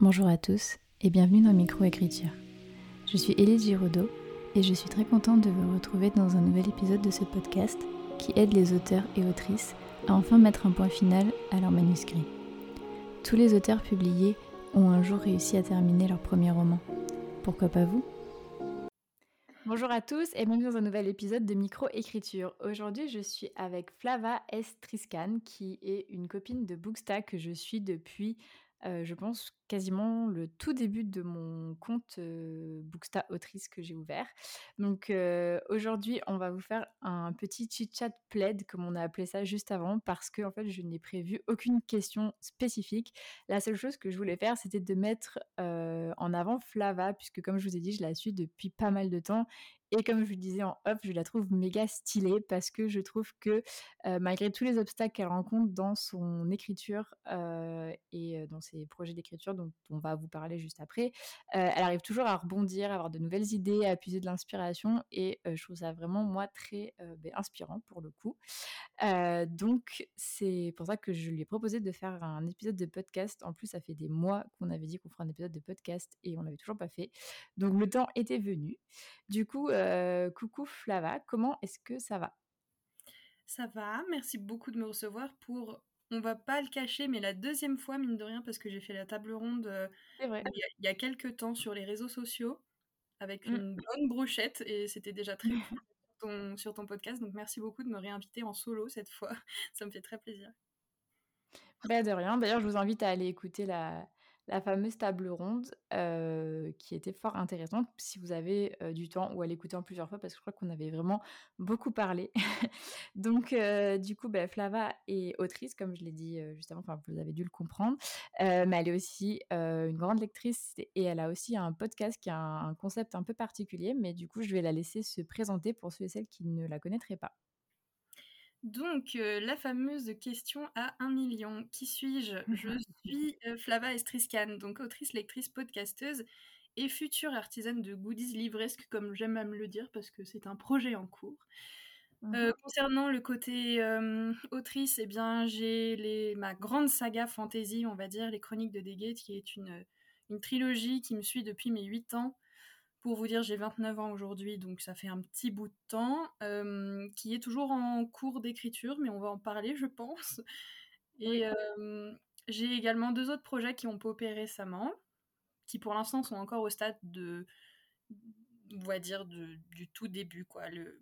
Bonjour à tous et bienvenue dans Microécriture. Je suis Élise Giraudot et je suis très contente de vous retrouver dans un nouvel épisode de ce podcast qui aide les auteurs et autrices à enfin mettre un point final à leur manuscrit. Tous les auteurs publiés ont un jour réussi à terminer leur premier roman. Pourquoi pas vous? Bonjour à tous et bienvenue dans un nouvel épisode de Microécriture. Aujourd'hui, je suis avec Flava Estriscan, qui est une copine de Booksta que je suis depuis je pense quasiment le tout début de mon compte Booksta Autrice que j'ai ouvert. Donc aujourd'hui, on va vous faire un petit chit-chat plaid, comme on a appelé ça juste avant, parce que en fait, je n'ai prévu aucune question spécifique. La seule chose que je voulais faire, c'était de mettre en avant Flava, puisque comme je vous ai dit, je la suis depuis pas mal de temps et comme je vous disais en off, je la trouve méga stylée parce que je trouve que malgré tous les obstacles qu'elle rencontre dans son écriture et dans ses projets d'écriture dont on va vous parler juste après, elle arrive toujours à rebondir, à avoir de nouvelles idées, à puiser de l'inspiration et je trouve ça vraiment moi très ben, inspirant pour le coup. donc c'est pour ça que je lui ai proposé de faire un épisode de podcast. En plus, ça fait des mois qu'on avait dit qu'on ferait un épisode de podcast et on l'avait toujours pas fait. Donc le temps était venu. Du coup, euh, coucou Flava, comment est-ce que ça va? Ça va, merci beaucoup de me recevoir pour, on va pas le cacher, mais la deuxième fois, mine de rien, parce que j'ai fait la table ronde euh, il, y a, quelques temps sur les réseaux sociaux avec mmh. une bonne brochette et c'était déjà très cool sur ton podcast. Donc merci beaucoup de me réinviter en solo cette fois. Ça me fait très plaisir. Bah de rien. D'ailleurs, je vous invite à aller écouter la, la fameuse table ronde qui était fort intéressante si vous avez du temps ou à l'écouter en plusieurs fois parce que je crois qu'on avait vraiment beaucoup parlé. Donc du coup, bah, Flava est autrice, comme je l'ai dit juste avant, enfin vous avez dû le comprendre, mais elle est aussi une grande lectrice et elle a aussi un podcast qui a un concept un peu particulier, mais du coup je vais la laisser se présenter pour ceux et celles qui ne la connaîtraient pas. Donc, euh, la fameuse question à un million. Qui suis-je? Je suis euh, Flava Estriscan, donc autrice, lectrice, podcasteuse et future artisane de goodies livresques, comme j'aime à me le dire, parce que c'est un projet en cours. Euh, mmh concernant le côté autrice, eh bien, j'ai ma grande saga fantasy, on va dire, Les Chroniques de Degate, qui est une, une trilogie qui me suit depuis mes 8 ans, pour vous dire, j'ai 29 ans aujourd'hui, donc ça fait un petit bout de temps, euh, qui est toujours en cours d'écriture, mais on va en parler, je pense. Et euh, j'ai également deux autres projets qui ont popé récemment, qui pour l'instant sont encore au stade de, on va dire, du tout début, quoi. Le,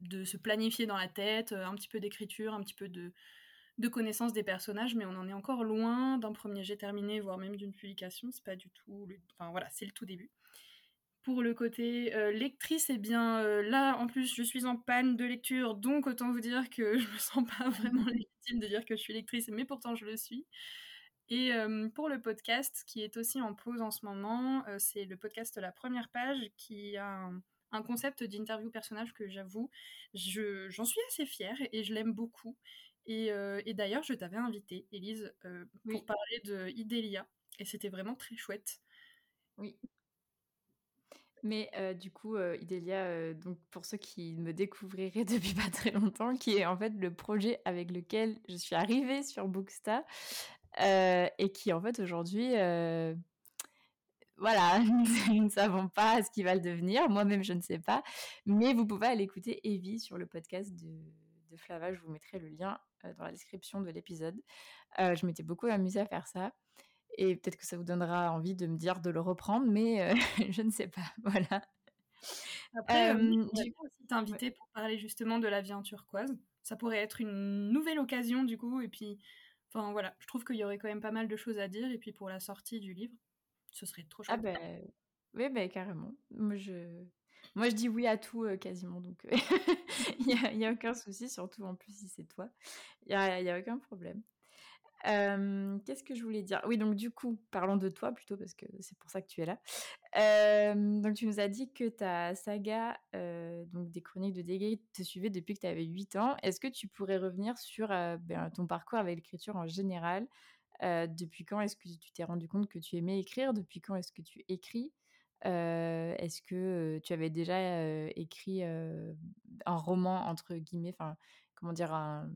de se planifier dans la tête, un petit peu d'écriture, un petit peu de, de connaissance des personnages, mais on en est encore loin d'un premier jet terminé, voire même d'une publication. C'est pas du tout. Enfin voilà, c'est le tout début. Pour le côté euh, lectrice, eh bien euh, là, en plus, je suis en panne de lecture, donc autant vous dire que je me sens pas vraiment légitime de dire que je suis lectrice, mais pourtant je le suis. Et euh, pour le podcast, qui est aussi en pause en ce moment, c'est le podcast La Première Page, qui a un, concept d'interview personnage que j'avoue, j'en suis assez fière et je l'aime beaucoup. Et, et d'ailleurs, je t'avais invité, Elise, pour parler de Idélia, et c'était vraiment très chouette. Oui, mais du coup, Idélia, donc pour ceux qui me découvriraient depuis pas très longtemps, qui est en fait le projet avec lequel je suis arrivée sur Booksta et qui en fait aujourd'hui, voilà, nous ne savons pas ce qui va devenir. Moi-même, je ne sais pas. Mais vous pouvez aller écouter Evie sur le podcast de, de Flava. Je vous mettrai le lien dans la description de l'épisode. je m'étais beaucoup amusée à faire ça. Et peut-être que ça vous donnera envie de me dire de le reprendre, mais euh, je ne sais pas. Voilà. Après, euh, du coup, aussi t'inviter pour parler justement de la vie en turquoise. Ça pourrait être une nouvelle occasion, du coup. Et puis, enfin voilà, je trouve qu'il y aurait quand même pas mal de choses à dire. Et puis pour la sortie du livre, ce serait trop ah chouette. Ah ben, oui, ben, carrément. Moi, je... Moi, je dis oui à tout euh, quasiment, donc il n'y a, a, aucun souci, surtout en plus si c'est toi. Il n'y a, a, aucun problème. Qu'est-ce que je voulais dire? Oui, donc du coup, parlons de toi plutôt, parce que c'est pour ça que tu es là. donc tu nous as dit que ta saga donc des chroniques de Degate te suivait depuis que tu avais 8 ans. Est-ce que tu pourrais revenir sur ben, ton parcours avec l'écriture en général? Depuis quand est-ce que tu t'es rendu compte que tu aimais écrire? Depuis quand est-ce que tu écris? Est-ce que tu avais déjà écrit un roman, entre guillemets, enfin, comment dire, un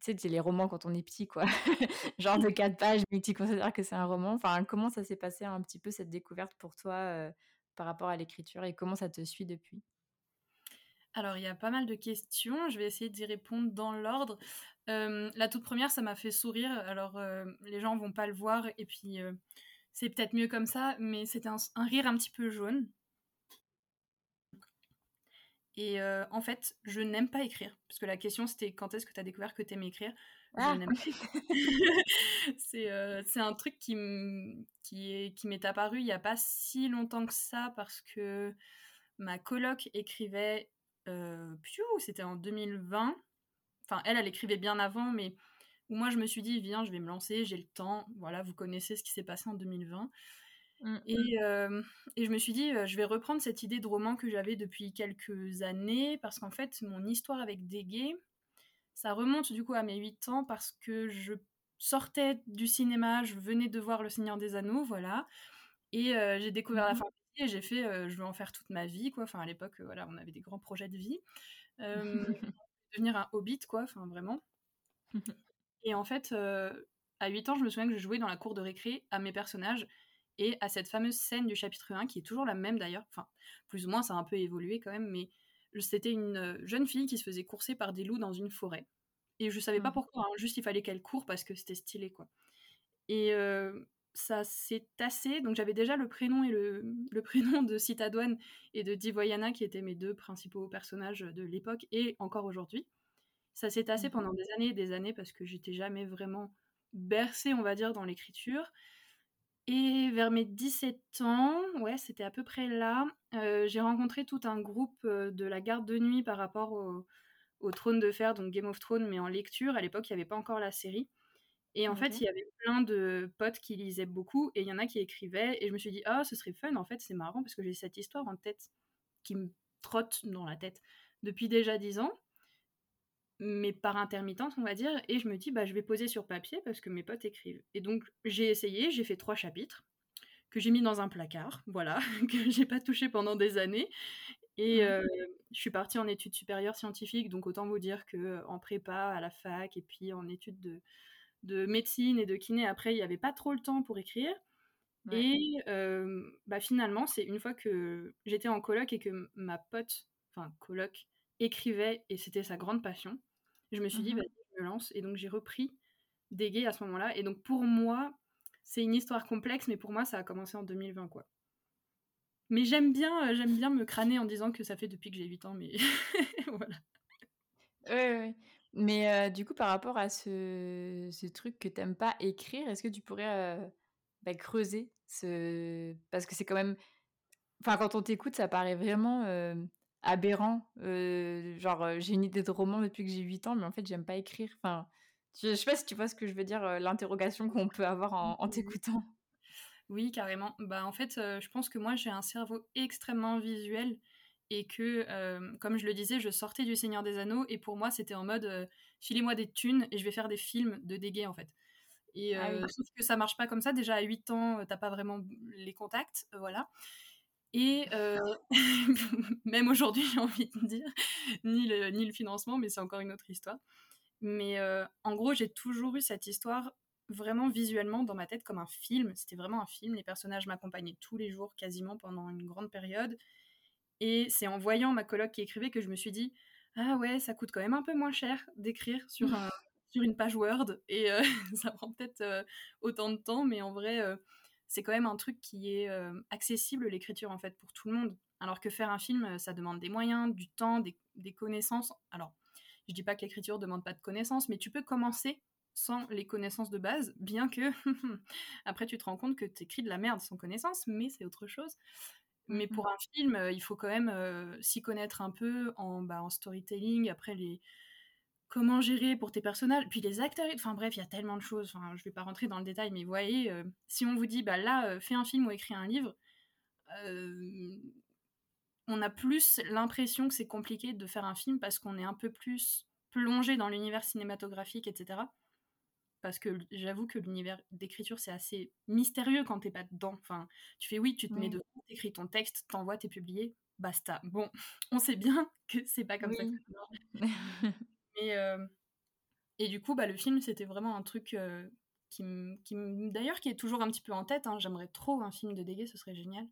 tu sais, les romans quand on est petit, quoi. Genre de 4 pages, mais tu considères que c'est un roman. Enfin, comment ça s'est passé un petit peu cette découverte pour toi, heu, par rapport à l'écriture et comment ça te suit depuis? Alors, il y a pas mal de questions, je vais essayer d'y répondre dans l'ordre. La toute première, ça m'a fait sourire. Alors, heu, les gens vont pas le voir et puis, heu, c'est peut-être mieux comme ça, mais c'était un un rire un petit peu jaune. Et heu, en fait, je n'aime pas écrire, parce que la question c'était: «Quand est-ce que tu as découvert que tu aimais écrire?» je Ah! n'aime pas c'est, heu, c'est un truc qui m'est apparu il y a pas si longtemps que ça parce que ma coloc écrivait, piou, c'était en 2020. Enfin, elle, elle écrivait bien avant, mais où moi je me suis dit: «Viens, je vais me lancer, j'ai le temps». Voilà, vous connaissez ce qui s'est passé en 2020 Mmh. et hem et je me suis dit, «Je vais reprendre cette idée de roman que j'avais depuis quelques années» parce qu'en fait, mon histoire avec Dégué, ça remonte du coup à mes 8 ans parce que je sortais du cinéma, je venais de voir Le Seigneur des Anneaux, voilà et j'ai découvert la Mmh fantasy et j'ai fait, «Je veux en faire toute ma vie», quoi. Enfin, à l'époque, voilà, on avait des grands projets de vie. Devenir un hobbit, quoi, enfin vraiment et en fait, à 8 ans, je me souviens que je jouais dans la cour de récré à mes personnages et à cette fameuse scène du chapitre 1 qui est toujours la même d'ailleurs, enfin, plus ou moins, ça a un peu évolué quand même, mais c'était une, jeune fille qui se faisait courser par des loups dans une forêt. Et je savais pas Mmh. pourquoi, hein, juste il fallait qu'elle court parce que c'était stylé, quoi. Et heu, ça s'est tassé, donc j'avais déjà le prénom et le le prénom de Citadouane et de Divoyana qui étaient mes 2 principaux personnages, de l'époque et encore aujourd'hui. Ça s'est tassé Mmh pendant des années et des années parce que j'étais jamais vraiment bercée, on va dire, dans l'écriture et vers mes 17 ans, ouais, c'était à peu près là, j'ai rencontré tout un groupe, de la garde de nuit par rapport au au Trône de Fer, donc Game of Thrones, mais en lecture. À l'époque, il y avait pas encore la série et en fait, il y avait plein de potes qui lisaient beaucoup et il y en a qui écrivaient et je me suis dit: «Ah, ce serait fun, en fait, c'est marrant parce que j'ai cette histoire en tête qui me trotte dans la tête depuis déjà 10 ans» mais par intermittence, on va dire et je me dis: «Bah, je vais poser sur papier parce que mes potes écrivent» et donc j'ai essayé, j'ai fait 3 chapitres que j'ai mis dans un placard, voilà, que j'ai pas touché pendant des années et Mmh. heu, je suis partie en études supérieures scientifiques, donc autant vous dire qu'en prépa à la fac et puis en études de de médecine et de kiné après, il y avait pas trop le temps pour écrire Ouais. et bah, finalement, c'est une fois que j'étais en coloc et que ma pote, enfin coloc, écrivait et c'était sa grande passion, je me suis dit: Mmh «Vas-y, je me lance» et donc j'ai repris Dégué à ce moment-là et donc pour moi, c'est une histoire complexe, mais pour moi, ça a commencé en 2020, quoi. Mais j'aime bien, heu, j'aime bien me crâner en disant que ça fait depuis que j'ai 8 ans, mais voilà. Ouais. Mais heu, du coup, par rapport à ce ce truc que tu aimes pas écrire, est-ce que tu pourrais, heu, bah, creuser ce parce que c'est quand même enfin, quand on t'écoute, ça paraît vraiment, aberrant, heu, genre, heu, j'ai une idée de roman depuis que j'ai 8 ans, mais en fait, j'aime pas écrire. Enfin, je je sais pas si tu vois ce que je veux dire, heu, l'interrogation qu'on peut avoir en en t'écoutant? Oui, carrément. Bah, en fait, je pense que moi, j'ai un cerveau extrêmement visuel et que, comme je le disais, je sortais du Seigneur des Anneaux et pour moi, c'était en mode, «Filez-moi des thunes et je vais faire des films de Dégué», en fait et Ah oui. sauf que ça marche pas comme ça. Déjà à 8 ans, tu pas vraiment les contacts, voilà et heu, même aujourd'hui, j'ai envie de dire, ni le ni le financement, mais c'est encore une autre histoire. Mais heu, en gros, j'ai toujours eu cette histoire vraiment visuellement dans ma tête comme un film. C'était vraiment un film. Les personnages m'accompagnaient tous les jours, quasiment pendant une grande période. Et c'est en voyant ma coloc qui écrivait que je me suis dit: «Ah ouais, ça coûte quand même un peu moins cher d'écrire sur un sur une page Word et heu, ça prend peut-être, autant de temps, mais en vrai, c'est quand même un truc qui est, hem, accessible l'écriture en fait pour tout le monde. Alors que faire un film, heu, ça demande des moyens, du temps, des des connaissances. Alors, je dis pas que l'écriture demande pas de connaissances, mais tu peux commencer sans les connaissances de base, bien que après tu te rends compte que tu écris de la merde sans connaissances, mais c'est autre chose. Mais pour un film, heu, il faut quand même, s'y connaître un peu en, bah, en storytelling, après les comment gérer pour tes personnages, puis les acteurs enfin bref, il y a tellement de choses, enfin, je vais pas rentrer dans le détail, mais vous voyez, heu, si on vous dit: «Bah là, heu, fais un film ou écris un livre», hem, on a plus l'impression que c'est compliqué de faire un film parce qu'on est un peu plus plongé dans l'univers cinématographique et cetera. Parce que j'avoue que l'univers d'écriture, c'est assez mystérieux quand tu es pas dedans. Enfin, tu fais oui, tu te mets Oui. devant, tu écris ton texte, tu envoies, tu es publié, basta. Bon, on sait bien que c'est pas comme ça que Oui. ça marche. Hem Et du coup, bah, le film, c'était vraiment un truc qui, qui d'ailleurs, qui est toujours un petit peu en tête. Hein. J'aimerais trop un film de Dégué, ce serait génial.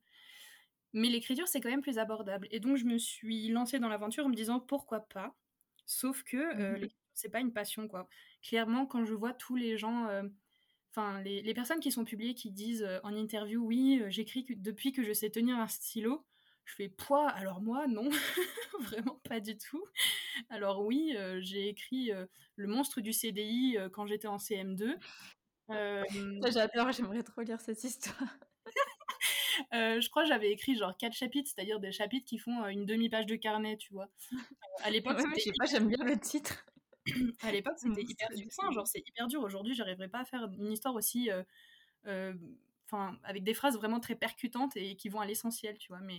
Mais l'écriture, c'est quand même plus abordable. Et donc, je me suis lancée dans l'aventure en me disant pourquoi pas? Sauf que euh, l'écriture, c'est pas une passion, quoi. Clairement, quand je vois tous les gens, enfin, les, les, personnes qui sont publiées qui disent en interview, oui, j'écris depuis que je sais tenir un stylo, je fais poids. Alors moi, non, vraiment pas du tout. Alors oui, j'ai écrit Le monstre du CDI quand j'étais en CM2. J'adore, j'aimerais trop lire cette histoire. je crois que j'avais écrit genre quatre chapitres, c'est-à-dire des chapitres qui font une demi-page de carnet, tu vois. à l'époque, ouais, je sais pas, j'aime bien le titre. à l'époque, c'était hyper succinct, genre c'est hyper dur. Aujourd'hui, j'arriverais pas à faire une histoire aussi, enfin, avec des phrases vraiment très percutantes et qui vont à l'essentiel, tu vois. Mais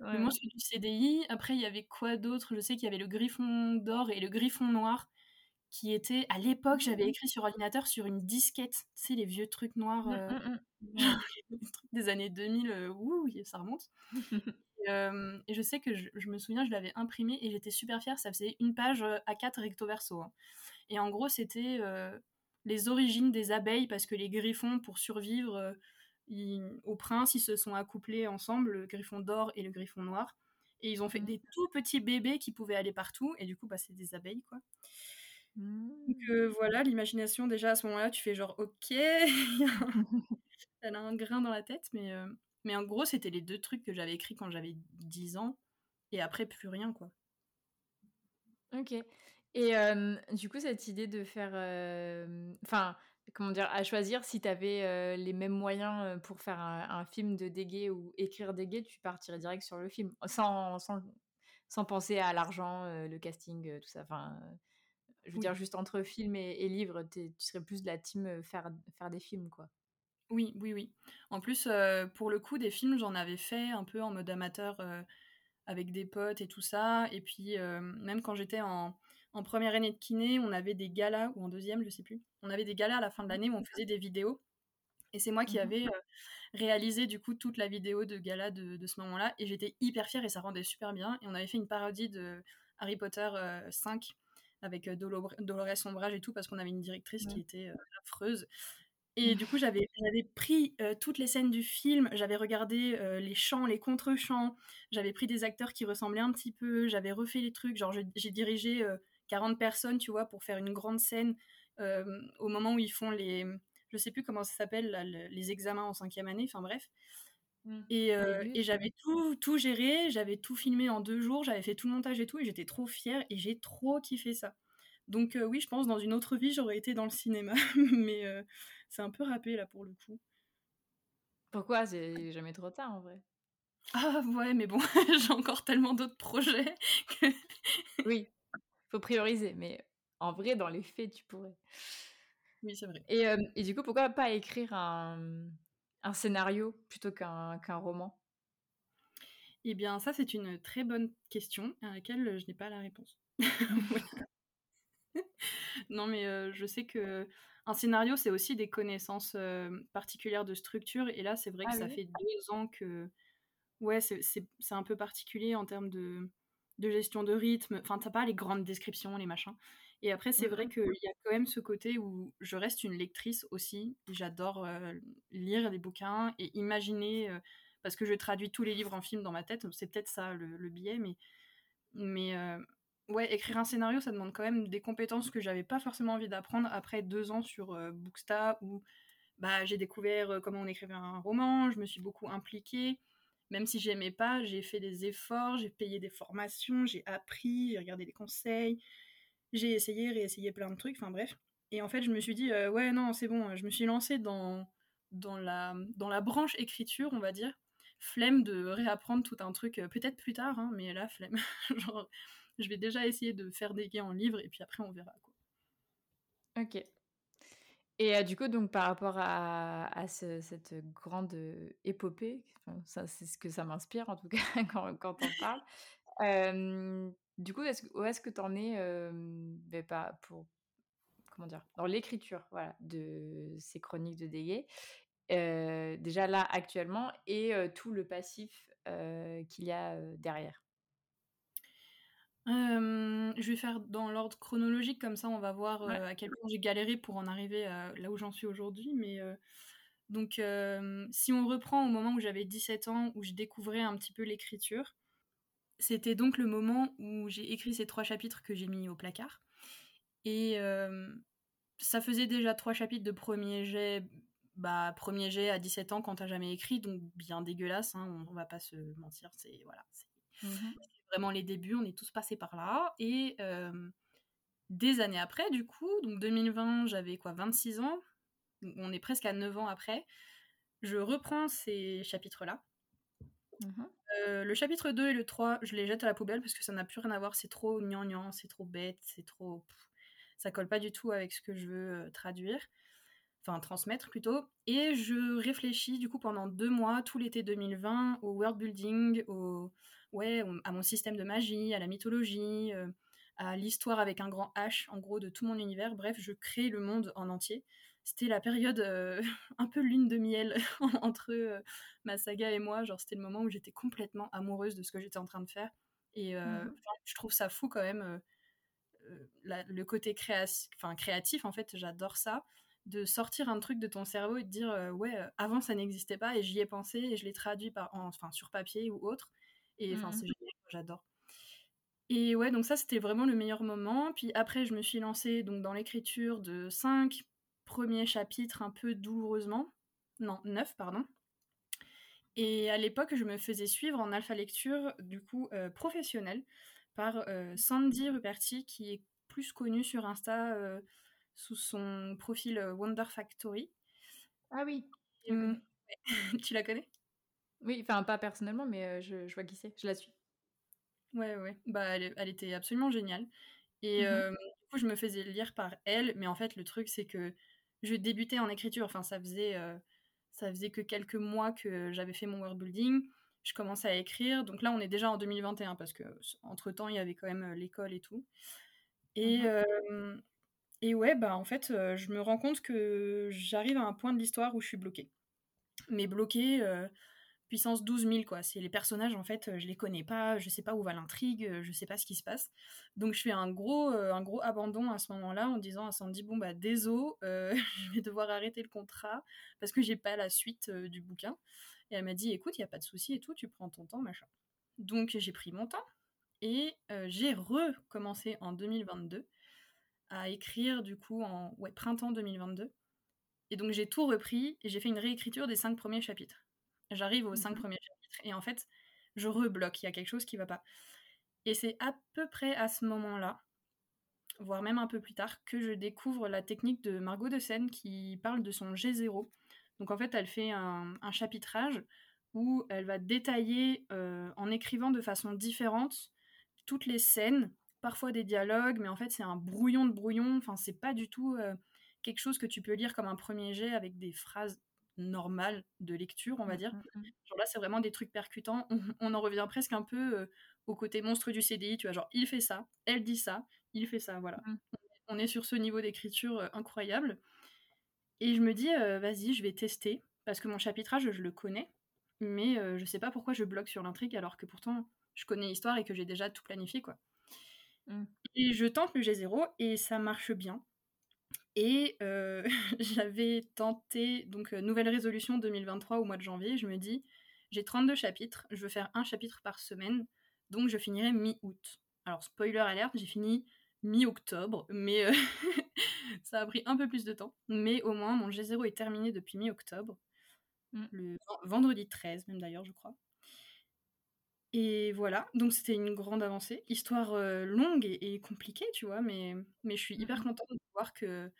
le monstre du CDI. Après, il y avait quoi d'autre? Je sais qu'il y avait le griffon d'or et le griffon noir qui étaient, à l'époque, j'avais mmh. écrit sur ordinateur sur une disquette. Tu sais, les vieux trucs noirs des années 2000, euh, ouh, ça remonte. et, je sais que je, me souviens, je l'avais imprimé et j'étais super fière. Ça faisait une page à 4 recto verso. Hein. Et en gros, c'était les origines des abeilles parce que les griffons, pour survivre, au prince, ils se sont accouplés ensemble, le griffon d'or et le griffon noir. Et ils ont fait mmh. des tout petits bébés qui pouvaient aller partout. Et du coup, bah, c'est des abeilles, quoi. Donc mmh. voilà, l'imagination, déjà à ce moment-là, tu fais genre, ok, elle a un grain dans la tête. Mais, mais en gros, c'était les deux trucs que j'avais écrits quand j'avais 10 ans. Et après, plus rien, quoi. Ok. Et du coup, cette idée de faire... Enfin comment dire, à choisir si tu avais euh, les mêmes moyens pour faire un, film de dégué ou écrire dégué, tu partirais direct sur le film, sans, sans, sans penser à l'argent, euh, le casting, tout ça. Enfin, je veux dire, juste entre film et, et livre, tu serais plus de la team faire, faire des films, quoi. Oui, oui, oui. En plus, pour le coup, des films, j'en avais fait un peu en mode amateur avec des potes et tout ça. Et puis, même quand j'étais en, en première année de kiné, on avait des galas, ou en deuxième, je sais plus. On avait des galas à la fin de l'année où on faisait des vidéos. Et c'est moi qui mmh avais réalisé du coup toute la vidéo de gala de, ce moment-là. Et j'étais hyper fière et ça rendait super bien. Et on avait fait une parodie de Harry Potter 5 avec Dolores Sombrage et tout parce qu'on avait une directrice qui était affreuse. Et du coup, j'avais pris toutes les scènes du film, j'avais regardé les chants, les contre-chants, j'avais pris des acteurs qui ressemblaient un petit peu, j'avais refait les trucs, genre j'ai dirigé 40 personnes, tu vois, pour faire une grande scène euh, au moment où ils font les. Je sais plus comment ça s'appelle, les examens en cinquième année, enfin bref. Mmh. Et, euh, et j'avais tout, tout géré, j'avais tout filmé en deux jours, j'avais fait tout le montage et tout, et j'étais trop fière et j'ai trop kiffé ça. Donc euh, oui, je pense dans une autre vie, j'aurais été dans le cinéma, mais c'est un peu râpé là pour le coup. Pourquoi? C'est jamais trop tard en vrai. Ah ouais, mais bon, j'ai encore tellement d'autres projets que... oui, faut prioriser, mais en vrai, dans les faits, tu pourrais. Oui, c'est vrai. Et, et, du coup, pourquoi pas écrire un, un scénario plutôt qu'un roman? Eh bien, ça, c'est une très bonne question à laquelle je n'ai pas la réponse. non, mais je sais que un scénario, c'est aussi des connaissances particulières de structure. Et là, c'est vrai que ah ça fait deux ans que. Ouais, c'est un peu particulier en termes de de gestion de rythme. Enfin, t'as pas les grandes descriptions, les machins. Et après, c'est vrai qu'il y a quand même ce côté où je reste une lectrice aussi. J'adore euh, lire des bouquins et imaginer, euh, parce que je traduis tous les livres en film dans ma tête. C'est peut-être ça le, biais, mais, mais euh, ouais, écrire un scénario, ça demande quand même des compétences que j'avais pas forcément envie d'apprendre après deux ans sur Booksta où bah, j'ai découvert comment on écrivait un roman, je me suis beaucoup impliquée même si j'aimais pas, j'ai fait des efforts, j'ai payé des formations, j'ai appris, j'ai regardé des conseils, j'ai essayé, réessayé plein de trucs, enfin bref. Et en fait, je me suis dit, euh, ouais, non, c'est bon, je me suis lancée dans, dans, la, branche écriture, on va dire. Flemme de réapprendre tout un truc, euh, peut-être plus tard, hein, mais là, flemme. Genre, je vais déjà essayer de faire des gains en livre et puis après, on verra. Quoi. Ok. Et du coup, donc par rapport à, cette grande épopée, ça, c'est ce que ça m'inspire en tout cas quand, quand on parle. du coup, où est-ce que tu en es ben, pas pour comment dire dans l'écriture, voilà, de ces chroniques de Dégué Déjà là actuellement et tout le passif qu'il y a derrière? Je vais faire dans l'ordre chronologique, comme ça on va voir à quel point j'ai galéré pour en arriver à là où j'en suis aujourd'hui. Mais donc, si on reprend au moment où j'avais 17 ans, où je découvrais un petit peu l'écriture, c'était donc le moment où j'ai écrit ces trois chapitres que j'ai mis au placard. Et ça faisait déjà trois chapitres de premier jet, bah, premier jet à 17 ans quand t'as jamais écrit, donc bien dégueulasse, hein, on, va pas se mentir, c'est voilà, mmh vraiment les débuts, on est tous passés par là. Et des années après, du coup, donc 2020, j'avais quoi, 26 ans, on est presque à 9 ans après, je reprends ces chapitres-là. Mmh le chapitre 2 et le 3, je les jette à la poubelle parce que ça n'a plus rien à voir, c'est trop gnangnan, c'est trop bête, c'est trop ça colle pas du tout avec ce que je veux euh, traduire, enfin transmettre plutôt. Et je réfléchis du coup pendant deux mois, tout l'été 2020, au world building, au, ouais, à mon système de magie, à la mythologie, euh, à l'histoire avec un grand H, en gros, de tout mon univers. Bref, je crée le monde en entier. C'était la période euh, un peu lune de miel entre ma saga et moi. Genre, c'était le moment où j'étais complètement amoureuse de ce que j'étais en train de faire. Et mmh je trouve ça fou quand même le côté enfin, créatif, en fait, j'adore ça, de sortir un truc de ton cerveau et de dire euh, ouais, euh, avant ça n'existait pas et j'y ai pensé et je l'ai traduit par, enfin, sur papier ou autre. Et enfin, mmh c'est génial, j'adore. Et ouais, donc ça, c'était vraiment le meilleur moment. Puis après, je me suis lancée donc, dans l'écriture de cinq premiers chapitres un peu douloureusement. Non, neuf, pardon. Et à l'époque, je me faisais suivre en alpha lecture, du coup, euh, professionnelle par euh, Sandy Ruperti, qui est plus connue sur Insta euh, sous son profil Wonder Factory. Ah oui. tu la connais? Oui, enfin pas personnellement, mais je, je, vois qui c'est, je la suis. Ouais, ouais. Bah, elle, elle était absolument géniale. Et mmh du coup, je me faisais lire par elle, mais en fait, le truc, c'est que je débutais en écriture. Enfin, ça faisait, ça faisait que quelques mois que j'avais fait mon world building je commence à écrire. Donc là, on est déjà en 2021 parce que entre temps, il y avait quand même l'école et tout. Et, mmh et ouais, bah en fait, je me rends compte que j'arrive à un point de l'histoire où je suis bloquée. Mais bloquée, puissance 12 000, quoi. C'est les personnages, en fait, je les connais pas, je sais pas où va l'intrigue, je sais pas ce qui se passe. Donc je fais un gros, un gros abandon à ce moment-là en disant à Sandy, bon bah désolé, je vais devoir arrêter le contrat parce que j'ai pas la suite du bouquin. Et elle m'a dit, écoute, il n'y a pas de souci et tout, tu prends ton temps, machin. Donc j'ai pris mon temps et euh, j'ai recommencé en 2022 à écrire du coup en ouais, printemps 2022. Et donc j'ai tout repris et j'ai fait une réécriture des cinq premiers chapitres. J'arrive aux cinq mhm. premiers chapitres et en fait, je rebloque, il y a quelque chose qui va pas. Et c'est à peu près à ce moment-là, voire même un peu plus tard, que je découvre la technique de Margot de Seine qui parle de son G0. Donc en fait, elle fait un, chapitrage où elle va détailler euh, en écrivant de façon différente toutes les scènes, parfois des dialogues, mais en fait c'est un brouillon de brouillon. Enfin, c'est pas du tout euh, quelque chose que tu peux lire comme un premier jet avec des phrases normales de lecture, on va dire. Mmh, mmh, mmh. Genre là, c'est vraiment des trucs percutants. On, en revient presque un peu euh, au côté monstre du CDI. Tu vois, genre il fait ça, elle dit ça, il fait ça. Voilà. On est sur ce niveau d'écriture incroyable. Et je me dis, euh, vas-y, je vais tester, parce que mon chapitrage, je le connais, mais euh, je sais pas pourquoi je bloque sur l'intrigue, alors que pourtant, je connais l'histoire et que j'ai déjà tout planifié, quoi. Et je tente le G0, et ça marche bien. Et euh, j'avais tenté, donc, nouvelle résolution 2023 au mois de janvier, je me dis, j'ai 32 chapitres, je veux faire un chapitre par semaine, donc je finirai mi-août. Alors, spoiler alerte, j'ai fini mi-octobre, mais ça a pris un peu plus de temps. Mais au moins, mon G0 est terminé depuis mi-octobre. Mm. Le vendredi 13, même d'ailleurs, je crois. Et voilà, donc c'était une grande avancée. Histoire euh, longue et, compliquée, tu vois, mais, mais je suis hyper mm-hmm. contente de voir que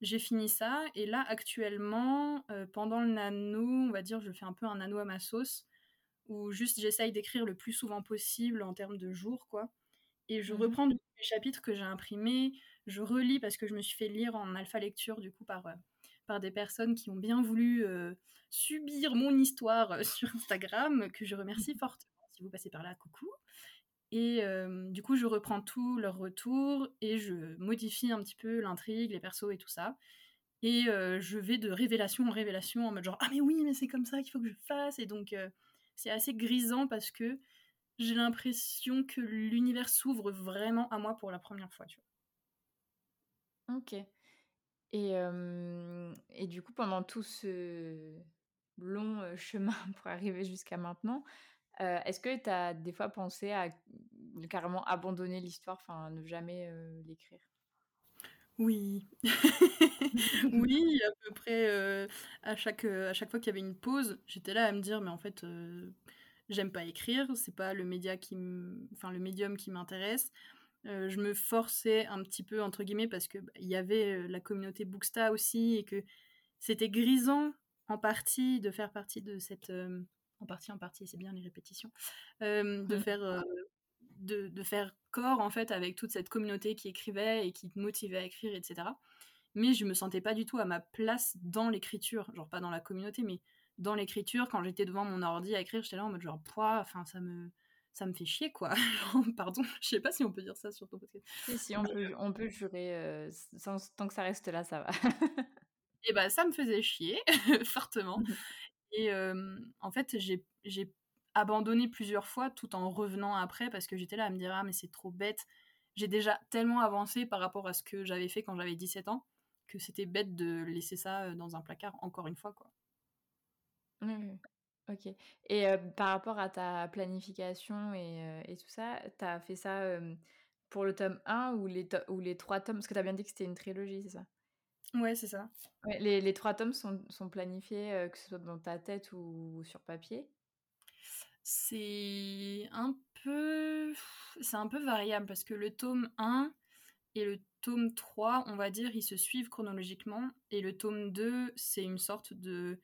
j'ai fini ça. Et là, actuellement, euh, pendant le nano, on va dire, je fais un peu un nano à ma sauce, où juste j'essaye d'écrire le plus souvent possible en termes de jours, quoi. Et je mmh reprends les chapitres que j'ai imprimés, je relis parce que je me suis fait lire en alpha lecture du coup par, euh, par des personnes qui ont bien voulu subir mon histoire sur Instagram, que je remercie mmh fortement. Si vous passez par là, coucou. Et du coup, je reprends tout leur retour et je modifie un petit peu l'intrigue, les persos et tout ça. Et je vais de révélation en révélation en mode genre Ah, mais oui, mais c'est comme ça qu'il faut que je fasse. Et donc, c'est assez grisant parce que j'ai l'impression que l'univers s'ouvre vraiment à moi pour la première fois. Ok. Et, et du coup, pendant tout ce long chemin pour arriver jusqu'à maintenant, est-ce que tu as des fois pensé à carrément abandonner l'histoire, enfin ne jamais l'écrire? Oui. Oui, à peu près, à chaque, à chaque fois qu'il y avait une pause, j'étais là à me dire: «Mais en fait, j'aime pas écrire, c'est pas le média qui enfin le médium qui m'intéresse». je me «forçais» un petit peu entre guillemets parce que, bah, il y avait, la communauté Booksta aussi et que c'était grisant en partie de faire partie de cette, en partie, en partie, c'est bien les répétitions, de mmh. faire, de, de, faire corps en fait avec toute cette communauté qui écrivait et qui te motivait à écrire, etc. Mais je me sentais pas du tout à ma place dans l'écriture, genre pas dans la communauté, mais dans l'écriture. Quand j'étais devant mon ordi à écrire, j'étais là en mode genre, poids, enfin ça me ça me fait chier quoi. Pardon, je sais pas si on peut dire ça sur ton podcast. Si, si, on, peut, on peut jurer, euh, tant que ça reste là, ça va. et bah ça me faisait chier, fortement. Et en fait, j'ai abandonné plusieurs fois tout en revenant après parce que j'étais là à me dire ah mais c'est trop bête. J'ai déjà tellement avancé par rapport à ce que j'avais fait quand j'avais 17 ans que c'était bête de laisser ça dans un placard encore une fois quoi. Ok. Et par rapport à ta planification et, et tout ça, tu as fait ça pour le tome 1 ou les, ou les trois tomes? Parce que tu as bien dit que c'était une trilogie, c'est ça? Ouais, c'est ça. les, les, trois tomes sont, sont planifiés, que ce soit dans ta tête ou sur papier? C'est un peu c'est un peu variable parce que le tome 1 et le tome 3, on va dire, ils se suivent chronologiquement et le tome 2, c'est une sorte de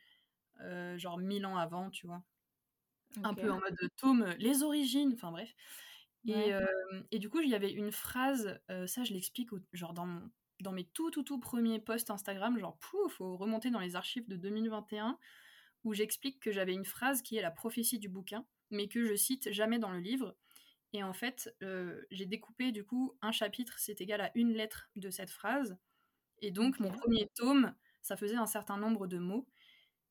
euh, genre mille ans avant, tu vois? Un peu en mode tome les origines, enfin bref. Et, euh, et, du coup, il y avait une phrase, euh, ça je l'explique genre dans, dans mes tout tout tout premiers posts Instagram, genre pouf, faut remonter dans les archives de 2021 où j'explique que j'avais une phrase qui est la prophétie du bouquin mais que je cite jamais dans le livre. Et en fait, euh, j'ai découpé du coup un chapitre, c'est égal à une lettre de cette phrase. Et donc, mon premier tome, ça faisait un certain nombre de mots,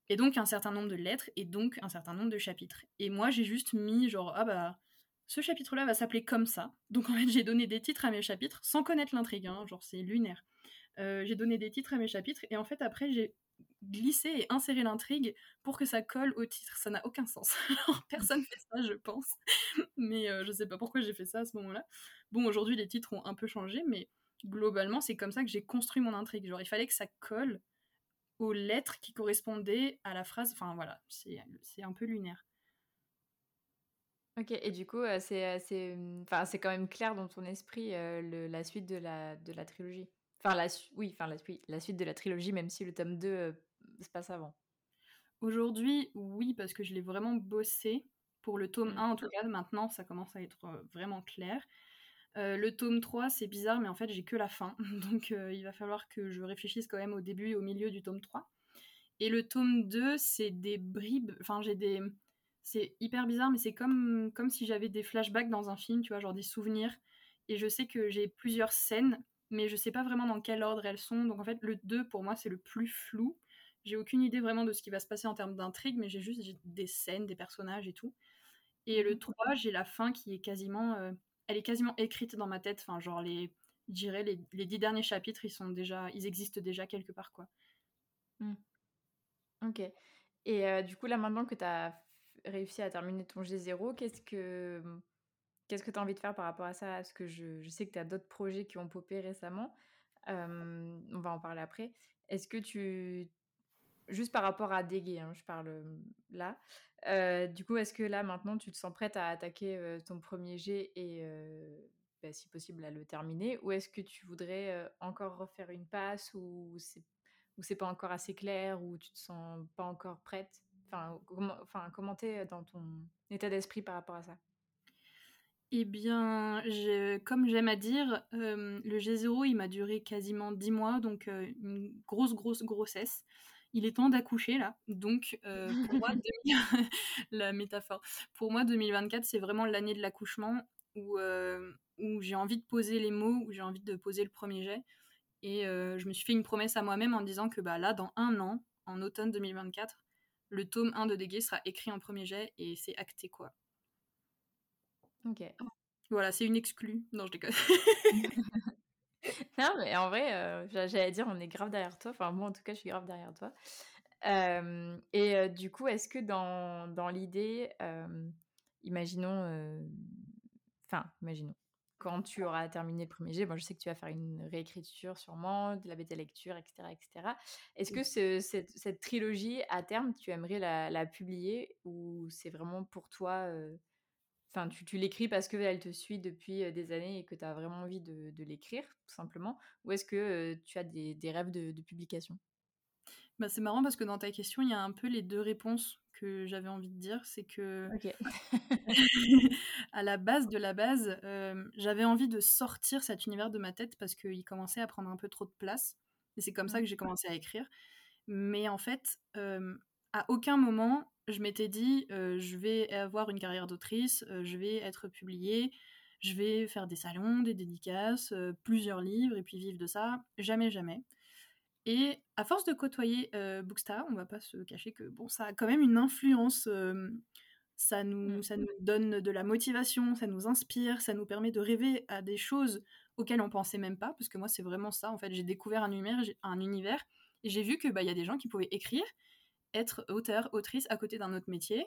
et donc un certain nombre de lettres, et donc un certain nombre de chapitres. Et moi, j'ai juste mis genre, ah bah, ce chapitre-là va s'appeler comme ça. Donc en fait, j'ai donné des titres à mes chapitres sans connaître l'intrigue, hein, genre c'est lunaire. Euh, j'ai donné des titres à mes chapitres, et en fait, après, j'ai glisser et insérer l'intrigue pour que ça colle au titre. Ça n'a aucun sens. personne fait ça, je pense. Mais euh, je sais pas pourquoi j'ai fait ça à ce moment-là. Bon, aujourd'hui, les titres ont un peu changé, mais globalement, c'est comme ça que j'ai construit mon intrigue. Genre, il fallait que ça colle aux lettres qui correspondaient à la phrase. Enfin, voilà, c'est un peu lunaire. Ok, et du coup, euh, c'est enfin, quand même clair dans ton esprit euh, la suite de la, de la trilogie? Enfin, la, oui, enfin, la, la suite de la trilogie, même si le tome 2 euh, se passe avant. Aujourd'hui, oui, parce que je l'ai vraiment bossé. Pour le tome 1, mmh. en tout cas, maintenant, ça commence à être euh, vraiment clair. Euh, le tome 3, c'est bizarre, mais en fait, j'ai que la fin. Donc, il va falloir que je réfléchisse quand même au début et au milieu du tome 3. Et le tome 2, c'est des bribes. Enfin, j'ai des. C'est hyper bizarre, mais c'est comme, comme si j'avais des flashbacks dans un film, tu vois, genre des souvenirs. Et je sais que j'ai plusieurs scènes mais je sais pas vraiment dans quel ordre elles sont. Donc en fait, le 2 pour moi, c'est le plus flou. J'ai aucune idée vraiment de ce qui va se passer en termes d'intrigue, mais j'ai juste des scènes, des personnages et tout. Et le 3, mmh. j'ai la fin qui est quasiment. Euh, elle est quasiment écrite dans ma tête. Enfin, genre, les, je dirais, les, les dix derniers chapitres, ils, sont déjà, ils existent déjà quelque part, quoi. Mmh. Ok. Et euh, du coup, là, maintenant que tu as réussi à terminer ton G0, qu'est-ce que Qu'est-ce que tu as envie de faire par rapport à ça? Parce que je, sais que tu as d'autres projets qui ont popé récemment. on va en parler après. Est-ce que tu. Juste par rapport à Dégué, hein, je parle là. du coup, est-ce que là, maintenant, tu te sens prête à attaquer ton premier jet et, bah, si possible, à le terminer? Ou est-ce que tu voudrais encore refaire une passe ou c'est ou c'est pas encore assez clair ou tu te sens pas encore prête? Enfin, comment, enfin, comment t'es dans ton état d'esprit par rapport à ça? Eh bien, comme j'aime à dire, le G0, il m'a duré quasiment 10 mois, donc une grosse, grosse grossesse. Il est temps d'accoucher là, donc pour moi, la métaphore. Pour moi, 2024, c'est vraiment l'année de l'accouchement où, où j'ai envie de poser les mots, où j'ai envie de poser le premier jet. Et je me suis fait une promesse à moi-même en disant que bah, là, dans un an, en automne 2024, le tome 1 de Dégué sera écrit en premier jet et c'est acté quoi. Ok. Voilà, c'est une exclue. Non, je déconne. non, mais en vrai, euh, j'allais dire, on est grave derrière toi. Enfin, moi, en tout cas, je suis grave derrière toi. Euh, et euh, du coup, est-ce que dans, dans l'idée, imaginons, enfin, imaginons, quand tu auras terminé le premier jet, bon, je sais que tu vas faire une réécriture sûrement, de la bêta lecture, etc. etc. Est-ce que cette, cette, trilogie, à terme, tu aimerais la, la publier ou c'est vraiment pour toi Enfin, tu, tu l'écris parce qu'elle te suit depuis des années et que tu as vraiment envie de, de l'écrire, tout simplement Ou est-ce que tu as des, des rêves de, de publication? Bah, C'est marrant parce que dans ta question, il y a un peu les deux réponses que j'avais envie de dire. C'est que, à la base de la base, j'avais envie de sortir cet univers de ma tête parce qu'il commençait à prendre un peu trop de place. Et c'est comme ça que j'ai commencé à écrire. Mais en fait, à aucun moment, je m'étais dit, je vais avoir une carrière d'autrice, je vais être publiée, je vais faire des salons, des dédicaces, plusieurs livres, et puis vivre de ça. Jamais, jamais. Et à force de côtoyer Bookstar, on va pas se cacher que bon, ça a quand même une influence. ça, nous, mmh. ça nous donne de la motivation, ça nous inspire, ça nous permet de rêver à des choses auxquelles on pensait même pas, parce que moi c'est vraiment ça. En fait, j'ai découvert un univers, un univers et j'ai vu que bah y a des gens qui pouvaient écrire, être auteur, autrice à côté d'un autre métier,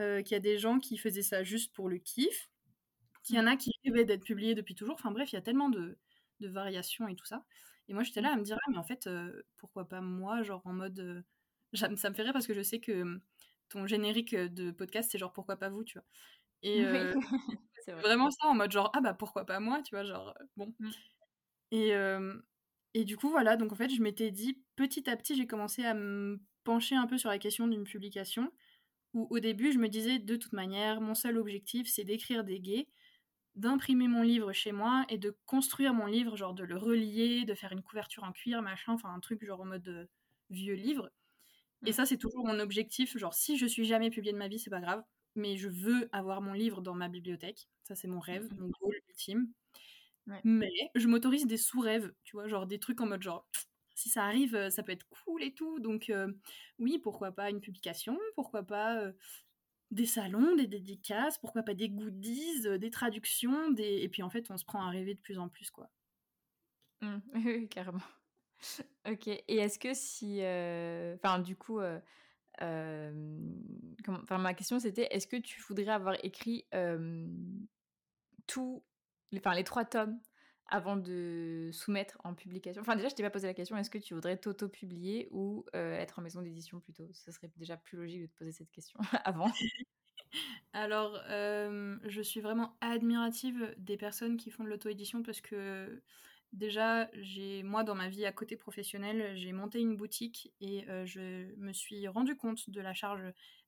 euh, qu'il y a des gens qui faisaient ça juste pour le kiff, qu'il y en a qui rêvaient d'être publiés depuis toujours. Enfin bref, il y a tellement de, variations et tout ça. Et moi, j'étais là à me dire, ah, mais en fait, euh, pourquoi pas moi, genre en mode. Euh, ça me fait rire parce que je sais que hum, ton générique de podcast, c'est genre pourquoi pas vous, tu vois? Et c'est vraiment ça, en mode genre, ah bah pourquoi pas moi, tu vois, genre, bon. Mmh. Et, et du coup, voilà, donc en fait, je m'étais dit, petit à petit, j'ai commencé à me pencher un peu sur la question d'une publication, où au début je me disais de toute manière, mon seul objectif c'est d'écrire des gays, d'imprimer mon livre chez moi et de construire mon livre, genre de le relier, de faire une couverture en cuir, machin, enfin un truc genre en mode euh, vieux livre. Et mm. ça c'est toujours mon objectif, genre si je suis jamais publié de ma vie, c'est pas grave, mais je veux avoir mon livre dans ma bibliothèque, ça c'est mon rêve, mon goal ultime. Mais je m'autorise des sous-rêves, tu vois, genre des trucs en mode genre si ça arrive, euh, ça peut être cool et tout. Donc euh, oui, pourquoi pas une publication, pourquoi pas euh, des salons, des dédicaces, pourquoi pas des goodies, des traductions, des... et puis en fait, on se prend à rêver de plus en plus, quoi. Mmh, oui, carrément. ok. Et est-ce que si, enfin, du coup, enfin, ma question c'était, est-ce que tu voudrais avoir écrit tous, enfin, les trois tomes avant de soumettre en publication Enfin, déjà, je t'ai pas posé la question, est-ce que tu voudrais t'auto-publier ou euh, être en maison d'édition plutôt? Ce serait déjà plus logique de te poser cette question avant. Alors, euh, je suis vraiment admirative des personnes qui font de l'auto-édition parce que déjà, j'ai moi dans ma vie à côté professionnel, j'ai monté une boutique et euh, je me suis rendu compte de la charge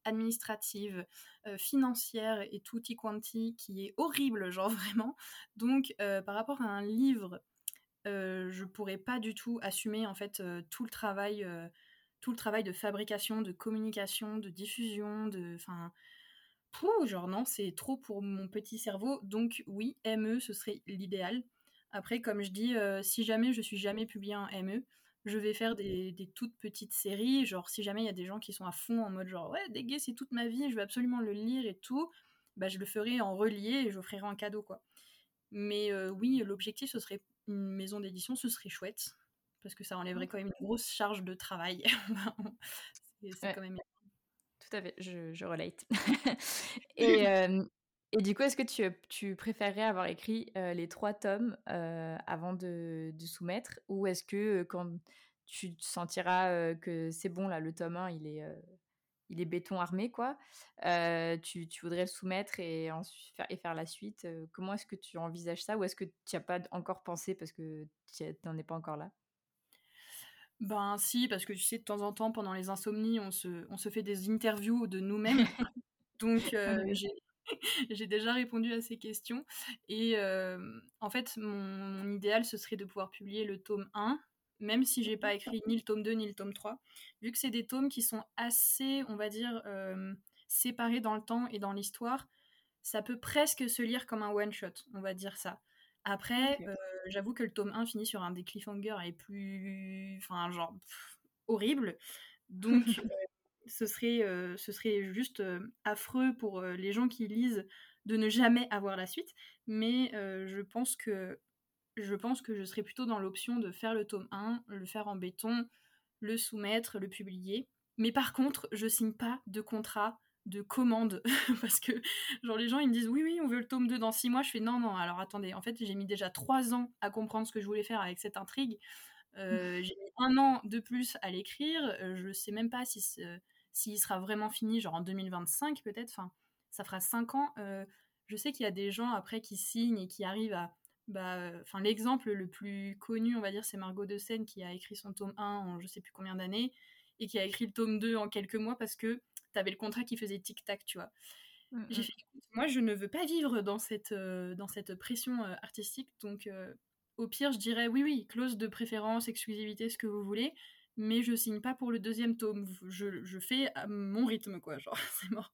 administrative, euh, financière et tutti quanti qui est horrible, genre vraiment. Donc, euh, par rapport à un livre, euh, je pourrais pas du tout assumer en fait tout le travail, tout le travail de fabrication, de communication, de diffusion, de, enfin, genre non, c'est trop pour mon petit cerveau. Donc oui, ME, ce serait l'idéal. Après, comme je dis, si jamais je suis jamais publié en ME, je vais faire des, toutes petites séries. Genre, si jamais il y a des gens qui sont à fond en mode genre, ouais, des gays, c'est toute ma vie, je veux absolument le lire et tout, bah, je le ferai en relié et j'offrirai un cadeau, quoi. Mais euh, oui, l'objectif, ce serait une maison d'édition, ce serait chouette. Parce que ça enlèverait quand même une grosse charge de travail. c'est quand même. Tout à fait, je, je relate. et, euh, et du coup, est-ce que tu, tu préférerais avoir écrit les trois tomes avant de, de, soumettre? Ou est-ce que quand tu sentiras que c'est bon, là, le tome 1, il est, il est béton armé, quoi, tu, tu, voudrais le soumettre et, faire, et faire la suite Comment est-ce que tu envisages ça? Ou est-ce que tu n'y as pas encore pensé parce que tu n'en es pas encore là? Ben si, parce que tu sais, de temps en temps, pendant les insomnies, on se, on se fait des interviews de nous-mêmes. Donc, j'ai J'ai déjà répondu à ces questions. Et en fait, mon, idéal, ce serait de pouvoir publier le tome 1, même si j'ai pas écrit ni le tome 2 ni le tome 3, vu que c'est des tomes qui sont assez, on va dire, séparés dans le temps et dans l'histoire. Ça peut presque se lire comme un one-shot, on va dire ça. Après, j'avoue que le tome 1 finit sur un des cliffhangers et plus. Enfin, genre, horrible. Donc, ce serait, ce serait juste affreux pour les gens qui lisent de ne jamais avoir la suite. Mais je pense que je pense que je serais plutôt dans l'option de faire le tome 1, le faire en béton, le soumettre, le publier. Mais par contre, je signe pas de contrat de commande parce que genre les gens ils me disent oui oui on veut le tome 2 dans 6 mois je fais non non alors attendez en fait j'ai mis déjà 3 ans à comprendre ce que je voulais faire avec cette intrigue euh, j'ai mis un an de plus à l'écrire euh, je sais même pas si s'il sera vraiment fini genre en 2025 peut-être enfin ça fera 5 ans euh, je sais qu'il y a des gens après qui signent et qui arrivent à bah enfin l'exemple le plus connu on va dire c'est Margot de Seine qui a écrit son tome 1 en je sais plus combien d'années et qui a écrit le tome 2 en quelques mois parce que t'avais le contrat qui faisait tic-tac, tu vois. Mmh, J'ai mmh. fait, moi, je ne veux pas vivre dans cette, euh, dans cette pression euh, artistique, donc au pire, je dirais oui, oui, clause de préférence, exclusivité, ce que vous voulez, mais je signe pas pour le deuxième tome. Je, fais à mon rythme, quoi, genre, c'est mort.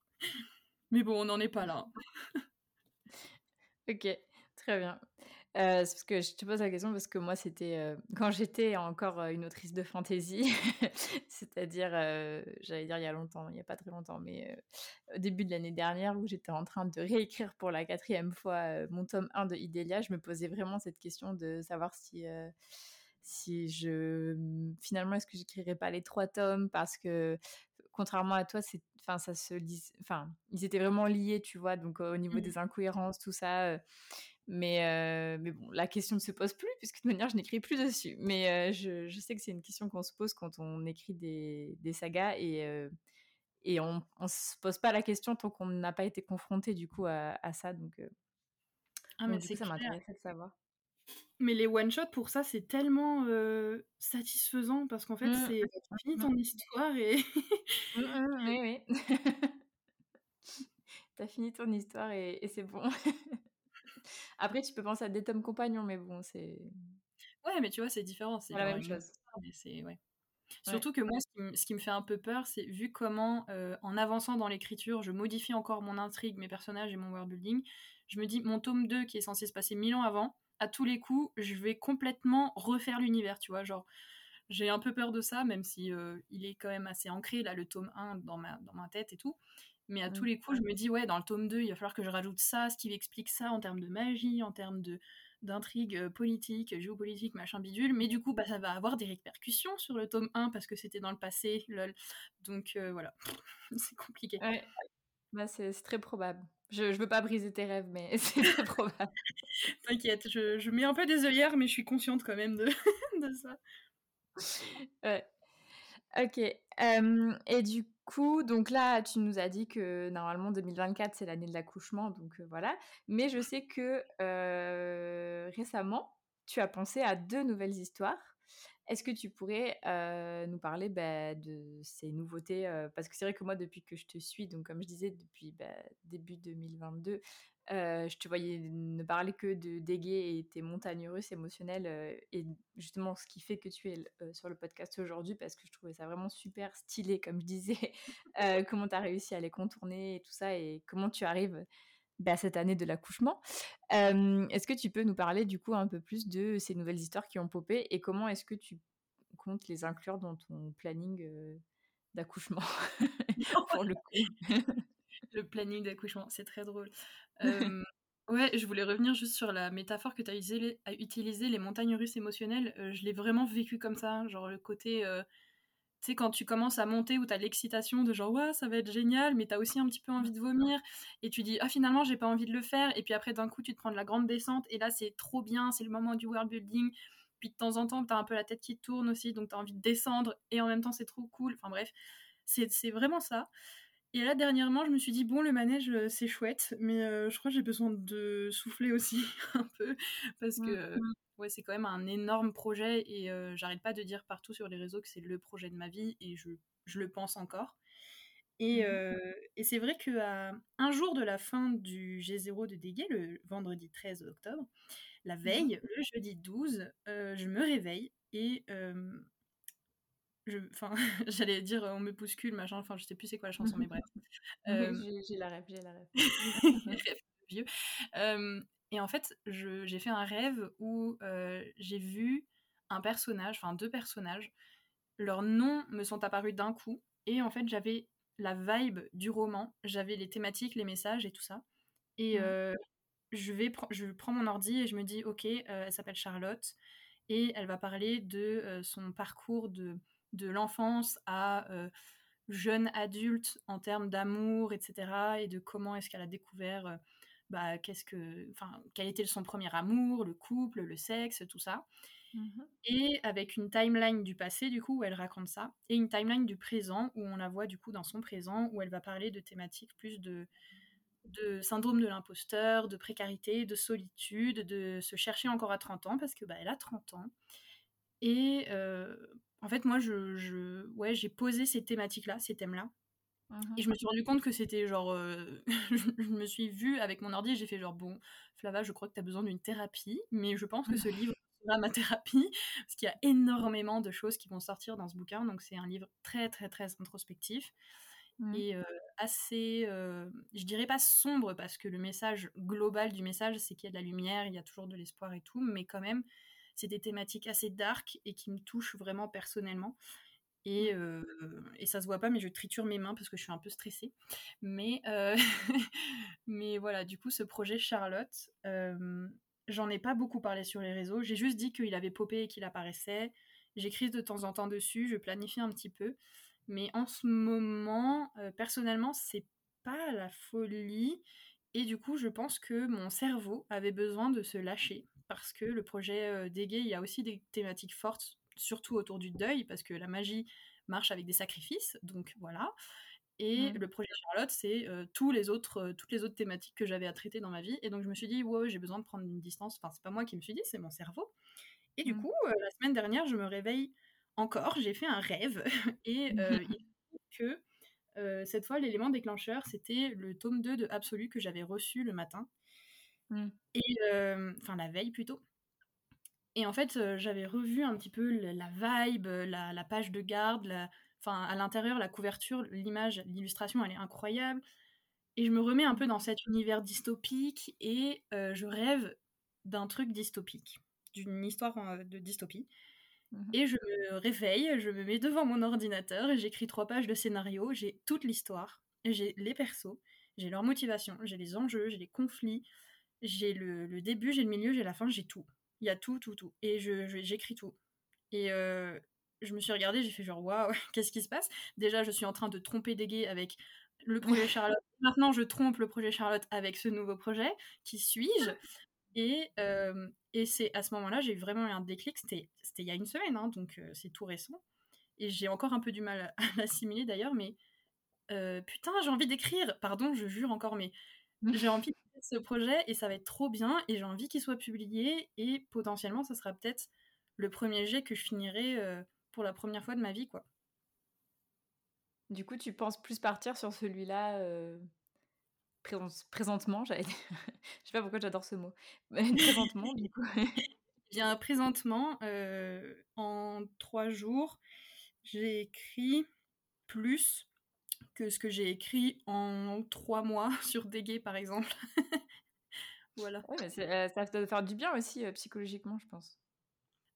Mais bon, on n'en est pas là. ok, très bien. Euh, parce que je te pose la question parce que moi, c'était euh, quand j'étais encore euh, une autrice de fantasy, c'est-à-dire, j'allais dire il y a longtemps, il n'y a pas très longtemps, mais au début de l'année dernière où j'étais en train de réécrire pour la quatrième fois mon tome 1 de Idélia, je me posais vraiment cette question de savoir si, si je. Finalement, est-ce que j'écrirais pas les trois tomes? Parce que contrairement à toi, c'est, enfin, ça se enfin, ils étaient vraiment liés, tu vois, donc au niveau mmh. des incohérences, tout ça, mais, euh, mais bon, la question ne se pose plus, puisque de manière, je n'écris plus dessus. Mais je, je, sais que c'est une question qu'on se pose quand on écrit des, des sagas et, et on ne se pose pas la question tant qu'on n'a pas été confronté du coup à, à ça. Donc, ah, mais ça m'intéressait de savoir. Mais les one-shots, pour ça, c'est tellement satisfaisant parce qu'en fait, mmh, c'est mmh, fini ton histoire et. Mmh, oui, oui. T'as fini ton histoire et, et c'est bon. Après, tu peux penser à des tomes compagnons, mais bon, c'est. Ouais, mais tu vois, c'est différent. C'est la même chose. ouais. Surtout que moi, ce qui, me fait un peu peur, c'est vu comment, euh, en avançant dans l'écriture, je modifie encore mon intrigue, mes personnages et mon world building, je me dis, mon tome 2, qui est censé se passer mille ans avant, à tous les coups, je vais complètement refaire l'univers, tu vois, genre, j'ai un peu peur de ça, même si euh, il est quand même assez ancré, là, le tome 1 dans ma, dans ma tête et tout. Mais à tous mmh. les coups, je me dis, ouais, dans le tome 2, il va falloir que je rajoute ça, ce qui explique ça en termes de magie, en termes de d'intrigue euh, politique, géopolitique, machin bidule, mais du coup, bah, ça va avoir des répercussions sur le tome 1 parce que c'était dans le passé, lol. Donc euh, voilà, c'est compliqué. Ouais. Bah, c'est très probable. Je, je veux pas briser tes rêves, mais c'est très probable. T'inquiète, je, je, mets un peu des œillères, mais je suis consciente quand même de, de ça. Ouais. Ok. et du coup, donc là, tu nous as dit que normalement 2024 c'est l'année de l'accouchement, donc voilà. Mais je sais que récemment, tu as pensé à deux nouvelles histoires. Est-ce que tu pourrais nous parler bah, de ces nouveautés Parce que c'est vrai que moi, depuis que je te suis, donc comme je disais, depuis bah, début 2022, euh, je te voyais ne parler que de déguer et tes montagnes russes émotionnelles euh, et justement ce qui fait que tu es euh, sur le podcast aujourd'hui parce que je trouvais ça vraiment super stylé comme je disais comment tu as réussi à les contourner et tout ça et comment tu arrives bah, cette année de l'accouchement. est-ce que tu peux nous parler du coup un peu plus de ces nouvelles histoires qui ont popé et comment est-ce que tu comptes les inclure dans ton planning d'accouchement? Pour le coup le planning d'accouchement, c'est très drôle. ouais, je voulais revenir juste sur la métaphore que tu as utilisée, les montagnes russes émotionnelles. je l'ai vraiment vécu comme ça, genre le côté, tu sais, quand tu commences à monter où tu as l'excitation de genre, ouais, ça va être génial, mais tu as aussi un petit peu envie de vomir, et tu dis, ah, finalement, j'ai pas envie de le faire, et puis après, d'un coup, tu te prends de la grande descente, et là, c'est trop bien, c'est le moment du world building, puis de temps en temps, tu as un peu la tête qui tourne aussi, donc tu as envie de descendre, et en même temps, c'est trop cool, enfin bref, c'est vraiment ça. Et là, dernièrement, je me suis dit, bon, le manège, euh, c'est chouette, mais euh, je crois que j'ai besoin de souffler aussi un peu, parce que mmh. Ouais, c'est quand même un énorme projet, et euh, j'arrête pas de dire partout sur les réseaux que c'est le projet de ma vie, et je, je le pense encore. Et, mmh. et c'est vrai qu'à un jour de la fin du G0 de Dégué, le vendredi 13 octobre, la mmh. veille, le jeudi 12, je me réveille et enfin, j'allais dire on me bouscule, machin, enfin, je sais plus c'est quoi la chanson, mais bref. j'ai la rêve, j'ai la rêve. Vieux. Et en fait, j'ai fait un rêve où j'ai vu un personnage, enfin deux personnages, leurs noms me sont apparus d'un coup, Et en fait, j'avais la vibe du roman, j'avais les thématiques, les messages et tout ça. Et Mmh. je, vais je prends mon ordi et je me dis, ok, elle s'appelle Charlotte et elle va parler de son parcours de, de l'enfance à jeune adulte en termes d'amour, etc. Et de comment est-ce qu'elle a découvert, bah, qu'est-ce que, enfin, quel était son premier amour, le couple, le sexe, tout ça. Mmh Et avec une timeline du passé, du coup, où elle raconte ça, et une timeline du présent, où on la voit, du coup, dans son présent, où elle va parler de thématiques plus de, de syndrome de l'imposteur, de précarité, de solitude, de se chercher encore à 30 ans, parce que bah, elle a 30 ans. Et euh, en fait, moi, je, je ouais, j'ai posé ces thématiques-là, ces thèmes-là. Mmh Et je me suis rendu compte que c'était genre. Euh, je me suis vue avec mon ordi et j'ai fait genre, bon, Flava, je crois que tu as besoin d'une thérapie, mais je pense que ce livre sera ma thérapie, parce qu'il y a énormément de choses qui vont sortir dans ce bouquin. Donc, c'est un livre très, très, très introspectif. Mmh. Et euh, assez, je dirais pas sombre, parce que le message global du message, c'est qu'il y a de la lumière, il y a toujours de l'espoir et tout, mais quand même, c'est des thématiques assez dark et qui me touchent vraiment personnellement. Et, mmh. et, ça se voit pas, mais je triture mes mains parce que je suis un peu stressée. Mais, mais voilà, du coup, ce projet Charlotte, j'en ai pas beaucoup parlé sur les réseaux. J'ai juste dit qu'il avait popé et qu'il apparaissait. J'écris de temps en temps dessus, je planifie un petit peu. Mais en ce moment, personnellement, c'est pas la folie. Et du coup, je pense que mon cerveau avait besoin de se lâcher parce que le projet Dégué, il y a aussi des thématiques fortes, surtout autour du deuil, parce que la magie marche avec des sacrifices, donc voilà. Et Mmh. le projet Charlotte, c'est euh, tous les autres, euh, toutes les autres thématiques que j'avais à traiter dans ma vie. Et donc je me suis dit, ouais, j'ai besoin de prendre une distance. Enfin, c'est pas moi qui me suis dit, c'est mon cerveau. Et du Mmh. coup, la semaine dernière, je me réveille encore, j'ai fait un rêve. et il que cette fois, l'élément déclencheur, c'était le tome 2 de Absolu que j'avais reçu le matin. Mmh. Et enfin la veille plutôt. Et en fait, j'avais revu un petit peu la vibe, la, la page de garde, enfin à l'intérieur, la couverture, l'image, l'illustration, elle est incroyable. Et je me remets un peu dans cet univers dystopique et je rêve d'un truc dystopique, d'une histoire de dystopie. Mmh Et je me réveille, je me mets devant mon ordinateur et j'écris trois pages de scénario, j'ai toute l'histoire, j'ai les persos, j'ai leur motivation, j'ai les enjeux, j'ai les conflits, j'ai le, le, début, j'ai le milieu, j'ai la fin, j'ai tout. Il y a tout, tout, tout. Et je, j'écris tout. Et euh, je me suis regardée, j'ai fait genre, waouh, qu'est-ce qui se passe? Déjà, je suis en train de tromper des gays avec le projet Charlotte. Maintenant, je trompe le projet Charlotte avec ce nouveau projet. Qui suis-je? Et, euh, et c'est à ce moment-là, j'ai vraiment eu un déclic. C'était, c'était il y a une semaine, hein, donc euh, c'est tout récent. Et j'ai encore un peu du mal à l'assimiler d'ailleurs, mais euh, putain, j'ai envie d'écrire. Pardon, je jure encore, mais j'ai envie de ce projet et ça va être trop bien et j'ai envie qu'il soit publié et potentiellement, ça sera peut-être le premier jet que je finirai euh, pour la première fois de ma vie, quoi. Du coup, tu penses plus partir sur celui-là euh, présentement, j'allais dire. Je sais pas pourquoi j'adore ce mot. présentement, du coup. Bien, présentement, euh, en trois jours, j'ai écrit plus que ce que j'ai écrit en trois mois sur Dégué, par exemple. voilà. Ouais, mais euh, ça doit faire du bien aussi euh, psychologiquement, je pense.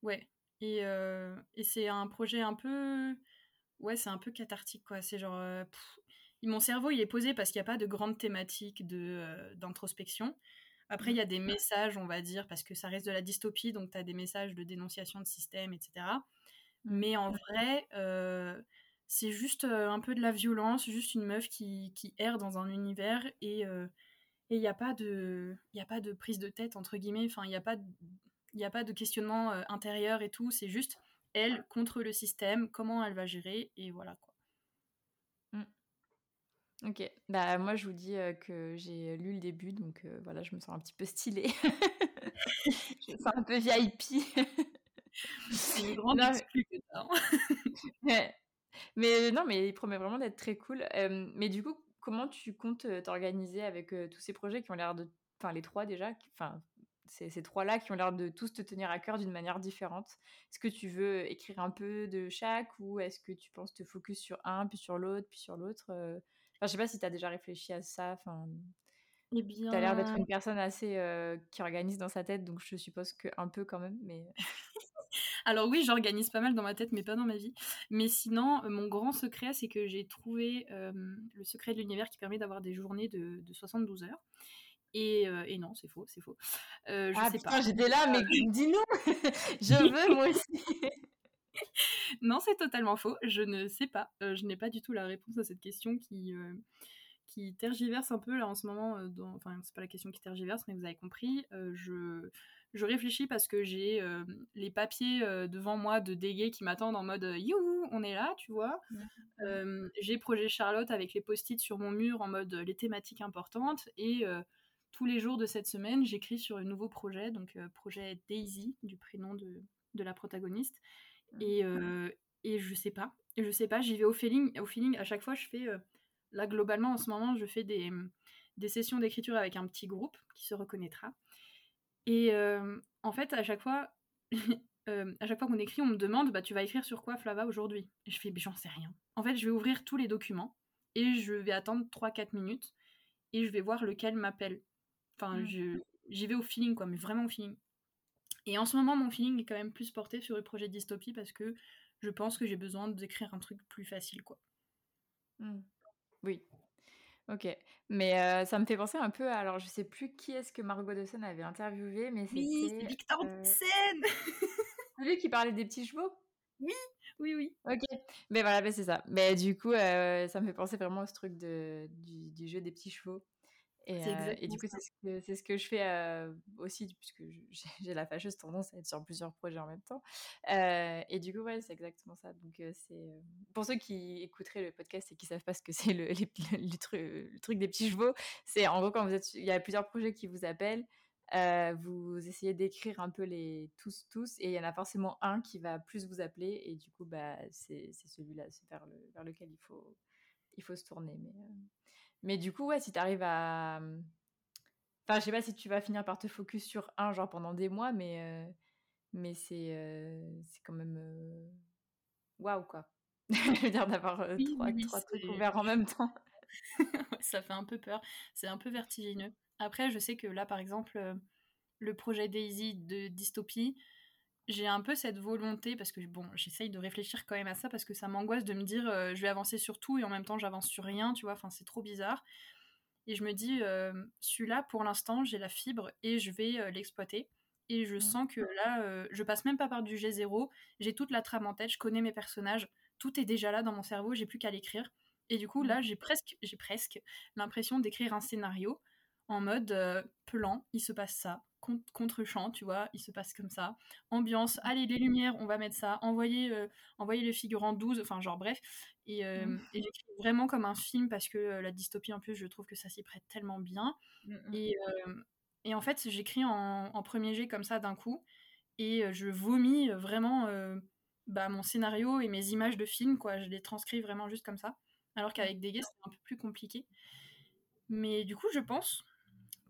Ouais. Et, euh, et c'est un projet un peu. Ouais, c'est un peu cathartique, quoi. C'est genre. Pff, mon cerveau, il est posé parce qu'il n'y a pas de grande thématique d'introspection. Après, il y a des messages, on va dire, parce que ça reste de la dystopie, donc tu as des messages de dénonciation de système, etc. Mmh. Mais en vrai, euh, c'est juste euh, un peu de la violence, juste une meuf qui, qui erre dans un univers et euh, il n'y a, pas de, y a pas de prise de tête, entre guillemets, enfin, il n'y a, pas de, y a pas de questionnement euh, intérieur et tout, c'est juste elle contre le système, comment elle va gérer, et voilà quoi. Mmh. Ok, bah moi je vous dis euh, que j'ai lu le début, donc euh, voilà, je me sens un petit peu stylée. je me sens un peu VIP. C'est une grande non. Mais... non, mais il promet vraiment d'être très cool. Euh, mais du coup, comment tu comptes t'organiser avec euh, tous ces projets qui ont l'air de... Enfin, les trois déjà, enfin, ces, ces trois-là qui ont l'air de tous te tenir à cœur d'une manière différente? Est-ce que tu veux écrire un peu de chaque ou est-ce que tu penses te focus sur un, puis sur l'autre, puis sur l'autre euh... Enfin, je sais pas si tu as déjà réfléchi à ça. Enfin, eh bien... Tu as l'air d'être une personne assez euh, qui organise dans sa tête, donc je suppose que un peu quand même. Mais Alors oui, j'organise pas mal dans ma tête, mais pas dans ma vie. Mais sinon, mon grand secret, c'est que j'ai trouvé le secret de l'univers qui permet d'avoir des journées de, 72 heures. Et, et, non, c'est faux, c'est faux. Euh, je ah, sais putain, j'étais là, mais dis-nous Je veux, moi aussi Non, c'est totalement faux. Je ne sais pas. je n'ai pas du tout la réponse à cette question qui, qui tergiverse un peu là en ce moment. Dans... Enfin, c'est pas la question qui tergiverse, mais vous avez compris. je je réfléchis parce que j'ai euh, les papiers euh, devant moi de dégués qui m'attendent en mode euh, youhou, on est là, tu vois. j'ai Projet Charlotte avec les post-it sur mon mur en mode les thématiques importantes. Et tous les jours de cette semaine, j'écris sur un nouveau projet, donc projet Daisy, du prénom de, de la protagoniste. Et, et je sais pas. Je sais pas, j'y vais au feeling. Au feeling, à chaque fois, je fais. là, globalement, en ce moment, je fais des, des sessions d'écriture avec un petit groupe qui se reconnaîtra. Et en fait, à chaque fois, à chaque fois qu'on écrit, on me demande bah, Tu vas écrire sur quoi, Flava, aujourd'hui? Et je fais J'en sais rien. En fait, je vais ouvrir tous les documents et je vais attendre 3-4 minutes et je vais voir lequel m'appelle. Enfin, mmh. j'y vais au feeling, quoi, mais vraiment au feeling. Et en ce moment, mon feeling est quand même plus porté sur le projet dystopie parce que je pense que j'ai besoin d'écrire un truc plus facile, quoi. Mmh. Oui, OK. Mais ça me fait penser un peu alors je sais plus qui est-ce que Margot Dawson avait interviewé, mais Oui, c'est Victor euh... Dawson! Celui qui parlait des petits chevaux? Oui, oui, oui. OK. Mais voilà, c'est ça. Mais du coup, ça me fait penser vraiment à ce truc de du du jeu des petits chevaux. Et, euh, et, du coup, c'est ce, que, ce que je fais euh, aussi, puisque j'ai la fâcheuse tendance à être sur plusieurs projets en même temps. Euh, et du coup, ouais, c'est exactement ça. Donc, c'est pour ceux qui écouteraient le podcast et qui savent pas ce que c'est le, le, truc, le, truc, des petits chevaux, c'est en gros quand vous êtes, il y a plusieurs projets qui vous appellent. vous essayez d'écrire un peu les tous tous et il y en a forcément un qui va plus vous appeler et du coup bah c'est celui-là c'est vers, vers lequel il faut il faut se tourner mais mais du coup, ouais, si tu arrives à. Enfin, je sais pas si tu vas finir par te focus sur un, genre pendant des mois, mais, euh, mais c'est euh, c'est quand même. Euh, waouh, quoi. je veux dire, d'avoir trois, trucs ouverts en même temps. ça fait un peu peur. C'est un peu vertigineux. Après, je sais que là, par exemple, le projet Daisy de dystopie, j'ai un peu cette volonté, parce que bon, j'essaye de réfléchir quand même à ça, parce que ça m'angoisse de me dire euh, je vais avancer sur tout et en même temps j'avance sur rien, tu vois, enfin c'est trop bizarre. Et je me dis, euh, celui-là, pour l'instant, j'ai la fibre et je vais euh, l'exploiter. Et je mmh. sens que là, je passe même pas par du G0, j'ai toute la trame en tête, je connais mes personnages, tout est déjà là dans mon cerveau, j'ai plus qu'à l'écrire. Et du coup, là, mmh. j'ai presque, j'ai presque l'impression d'écrire un scénario en mode plan, il se passe ça, contre-champ, tu vois, il se passe comme ça. Ambiance, allez, les lumières, on va mettre ça. Envoyer, euh, envoyer le figurant 12, enfin, genre, bref. Et, euh, mmh. j'écris vraiment comme un film parce que euh, la dystopie, en plus, je trouve que ça s'y prête tellement bien. Mmh, mmh. Et, et, en fait, j'écris en, en, premier jet comme ça d'un coup. Et je vomis vraiment bah, mon scénario et mes images de film, quoi. Je les transcris vraiment juste comme ça. Alors qu'avec des c'est un peu plus compliqué. Mais du coup, je pense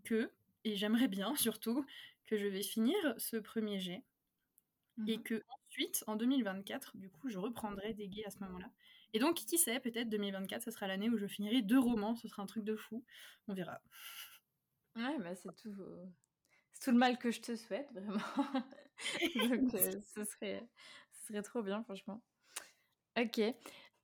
que et j'aimerais bien surtout que je vais finir ce premier jet et mmh que ensuite, en 2024, du coup, je reprendrai des gays à ce moment-là. Et donc, qui sait, peut-être 2024, ce sera l'année où je finirai deux romans, ce sera un truc de fou. On verra. Ouais, bah c'est tout, tout le mal que je te souhaite, vraiment. donc, euh, ce, serait, ce serait trop bien, franchement. Ok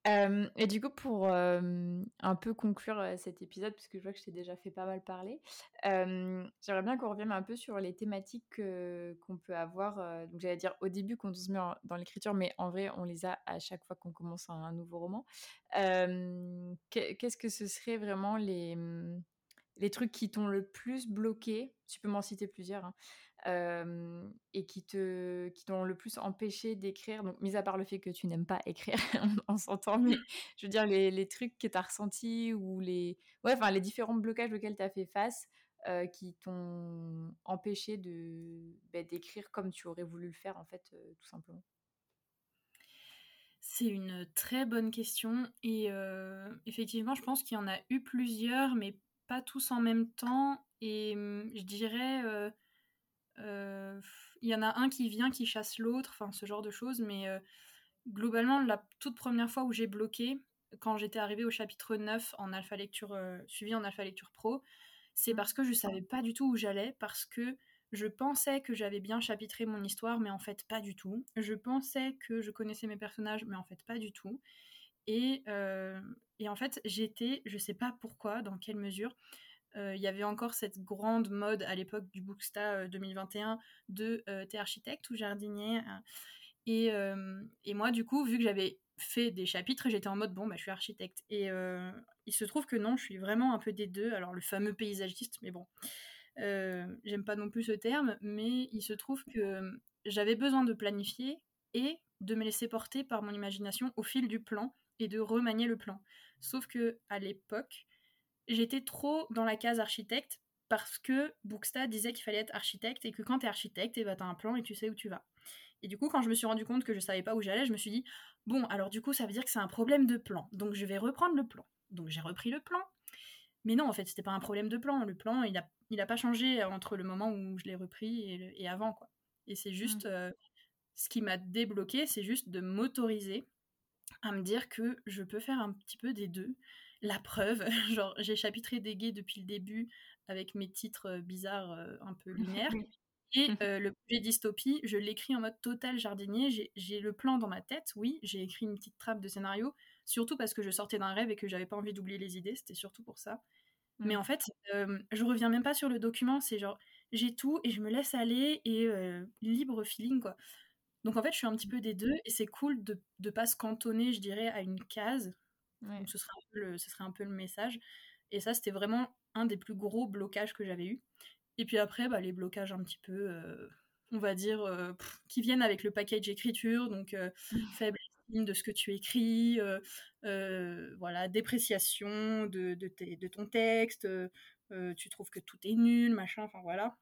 et du coup, pour un peu conclure cet épisode, puisque je vois que je t'ai déjà fait pas mal parler, j'aimerais bien qu'on revienne un peu sur les thématiques qu'on peut avoir. donc, j'allais dire au début quand on se met dans l'écriture, mais en vrai, on les a à chaque fois qu'on commence un, nouveau roman. Qu'est-ce que ce serait vraiment les, mmh, les trucs qui t'ont le plus bloqué? Tu peux m'en citer plusieurs. Hein, et qui te qui t'ont le plus empêché d'écrire. Donc mis à part le fait que tu n'aimes pas écrire on, s'entend mais je veux dire les, les trucs que tu as ressentis ou les ouais enfin les différents blocages auxquels tu as fait face qui t'ont empêché de bah, d'écrire comme tu aurais voulu le faire en fait tout simplement. C'est une très bonne question et effectivement je pense qu'il y en a eu plusieurs mais pas tous en même temps et je dirais il y en a un qui vient, qui chasse l'autre, enfin ce genre de choses, mais globalement, la toute première fois où j'ai bloqué, quand j'étais arrivée au chapitre 9 en alpha lecture, suivi en alpha lecture pro, c'est mmh. parce que je savais pas du tout où j'allais, parce que Je pensais que j'avais bien chapitré mon histoire, mais en fait pas du tout. Je pensais que je connaissais mes personnages, mais en fait pas du tout. Et, et en fait, j'étais, je sais pas pourquoi, dans quelle mesure, il y avait encore cette grande mode à l'époque du Booksta 2021 de t'es architecte ou jardinier hein. et, et, moi, du coup, vu que j'avais fait des chapitres, j'étais en mode bon, bah, je suis architecte. Et il se trouve que non, je suis vraiment un peu des deux. Alors, le fameux paysagiste, mais bon, j'aime pas non plus ce terme, mais il se trouve que j'avais besoin de planifier et de me laisser porter par mon imagination au fil du plan et de remanier le plan. Sauf que à l'époque, j'étais trop dans la case architecte parce que Booksta disait qu'il fallait être architecte et que quand tu es architecte, et eh ben, tu as un plan et tu sais où tu vas. Et du coup, quand je me suis rendu compte que je savais pas où j'allais, je me suis dit bon, alors du coup, ça veut dire que c'est un problème de plan. Donc je vais reprendre le plan. Donc j'ai repris le plan. Mais non, en fait, c'était pas un problème de plan. Le plan, il a, il a pas changé entre le moment où je l'ai repris et, avant, quoi. Et c'est juste mmh. euh, ce qui m'a débloqué, c'est juste de m'autoriser à me dire que je peux faire un petit peu des deux. La preuve, genre j'ai chapitré des gays depuis le début avec mes titres bizarres un peu lunaires. Et euh, le projet dystopie, je l'écris en mode total jardinier. J'ai le plan dans ma tête, oui. J'ai écrit une petite trappe de scénario, surtout parce que je sortais d'un rêve et que j'avais pas envie d'oublier les idées. C'était surtout pour ça. Mais en fait, je reviens même pas sur le document. C'est genre, j'ai tout et je me laisse aller et libre feeling, quoi. Donc en fait, je suis un petit peu des deux et c'est cool de ne pas se cantonner, je dirais, à une case. Ce, serait un peu le, ce serait un peu le message. Et ça, c'était vraiment un des plus gros blocages que j'avais eu. Et puis après, bah, les blocages un petit peu, euh, on va dire, euh, qui viennent avec le package écriture, donc euh, faible estime de ce que tu écris, voilà, dépréciation de, de, de ton texte, tu trouves que tout est nul, machin, enfin voilà.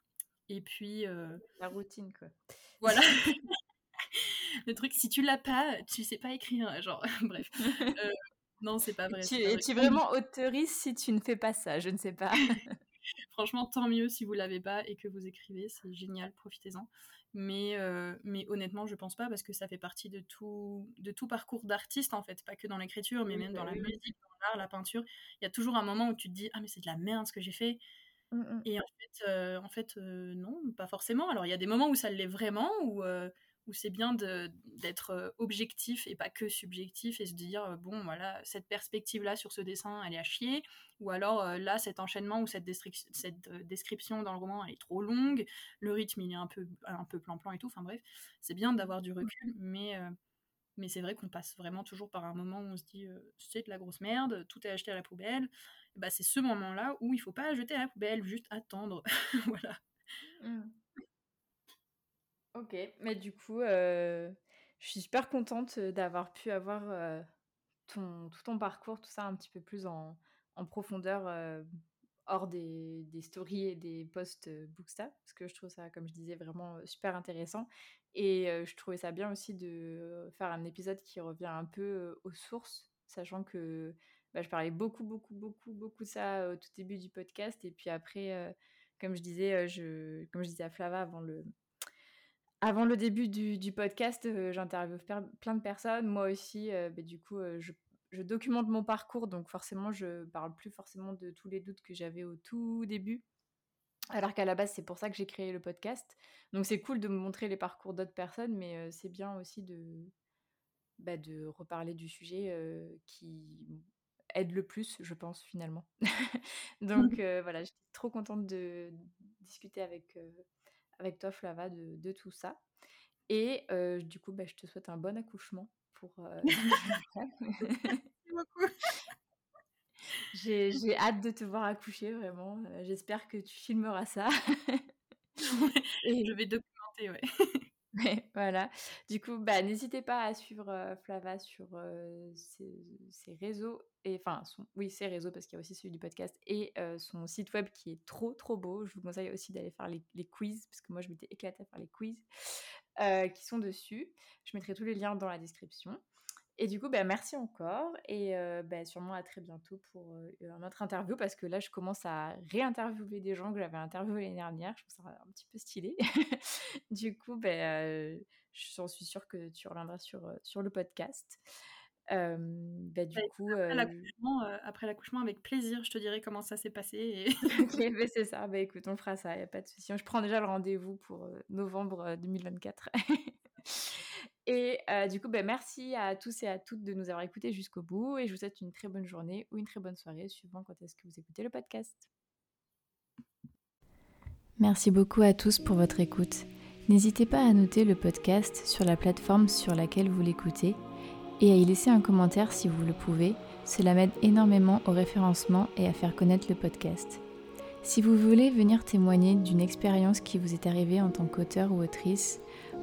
Et puis... La routine, quoi. Voilà. le truc, si tu l'as pas, tu sais pas écrire, genre, bref. Euh, non, c'est pas vrai. Tu, es vraiment auteuriste si tu ne fais pas ça, je ne sais pas. Franchement, tant mieux si vous l'avez pas et que vous écrivez, c'est génial, profitez-en. Mais, euh, mais honnêtement, je pense pas parce que ça fait partie de tout, de tout parcours d'artiste en fait, pas que dans l'écriture, mais même bah dans la musique, dans l'art, la peinture. Il y a toujours un moment où tu te dis ah mais c'est de la merde ce que j'ai fait. Mmh. Et en fait, euh, en fait non, pas forcément. Alors il y a des moments où ça l'est vraiment, où où c'est bien d'être euh, objectif et pas que subjectif et se dire euh, bon voilà cette perspective là sur ce dessin elle est à chier. Ou alors euh, là cet enchaînement ou cette, cette description dans le roman elle est trop longue. Le rythme il est un peu un peu plan plan et tout. Enfin bref c'est bien d'avoir du recul mais mais c'est vrai qu'on passe vraiment toujours par un moment où on se dit c'est de la grosse merde tout est acheté à la poubelle. Bah c'est ce moment là où il faut pas jeter à la poubelle juste attendre. Voilà. Mmh. Ok, mais du coup, euh, je suis super contente d'avoir pu avoir ton, tout ton parcours, tout ça un petit peu plus en, en profondeur hors des, des, stories et des posts Booksta, parce que je trouve ça, comme je disais, vraiment super intéressant. Et je trouvais ça bien aussi de faire un épisode qui revient un peu aux sources, sachant que bah, je parlais beaucoup, beaucoup, beaucoup, beaucoup de ça au tout début du podcast. Et puis après, comme je disais, je, comme je disais à Flava avant le, avant le début du, podcast, euh, j'interviewe plein de personnes. Moi aussi, euh, bah, du coup, euh, je, documente mon parcours, donc forcément, je parle plus forcément de tous les doutes que j'avais au tout début. Alors qu'à la base, c'est pour ça que j'ai créé le podcast. Donc c'est cool de me montrer les parcours d'autres personnes, mais c'est bien aussi de, bah, de reparler du sujet qui aide le plus, je pense, finalement. donc voilà, j'étais trop contente de discuter avec avec toi, Flava, de, de tout ça. Et euh, du coup, bah, je te souhaite un bon accouchement pour. Euh... J'ai hâte de te voir accoucher, vraiment. Euh, j'espère que tu filmeras ça. Et... Je vais documenter, ouais. Voilà. Du coup, bah, n'hésitez pas à suivre Flava sur ses, réseaux, et enfin, oui, ses réseaux, parce qu'il y a aussi celui du podcast, et son site web qui est trop, trop beau. Je vous conseille aussi d'aller faire les, les, quiz, parce que moi, je m'étais éclatée à faire les quiz qui sont dessus. Je mettrai tous les liens dans la description. Et du coup, bah, merci encore et euh, bah, sûrement à très bientôt pour euh, un autre interview parce que là, je commence à réinterviewer des gens que j'avais interviewés l'année dernière. Je trouve ça un petit peu stylé. du coup, bah, j'en suis sûre que tu reviendras sur, sur le podcast. bah, du coup, après l'accouchement, avec plaisir, je te dirai comment ça s'est passé. Et... ok, bah, c'est ça. Bah écoute, on fera ça, il n'y a pas de souci. Je prends déjà le rendez-vous pour novembre 2024. et du coup, bah, merci à tous et à toutes de nous avoir écoutés jusqu'au bout. Et je vous souhaite une très bonne journée ou une très bonne soirée, suivant quand est-ce que vous écoutez le podcast. Merci beaucoup à tous pour votre écoute. N'hésitez pas à noter le podcast sur la plateforme sur laquelle vous l'écoutez et à y laisser un commentaire si vous le pouvez. Cela m'aide énormément au référencement et à faire connaître le podcast. Si vous voulez venir témoigner d'une expérience qui vous est arrivée en tant qu'auteur ou autrice,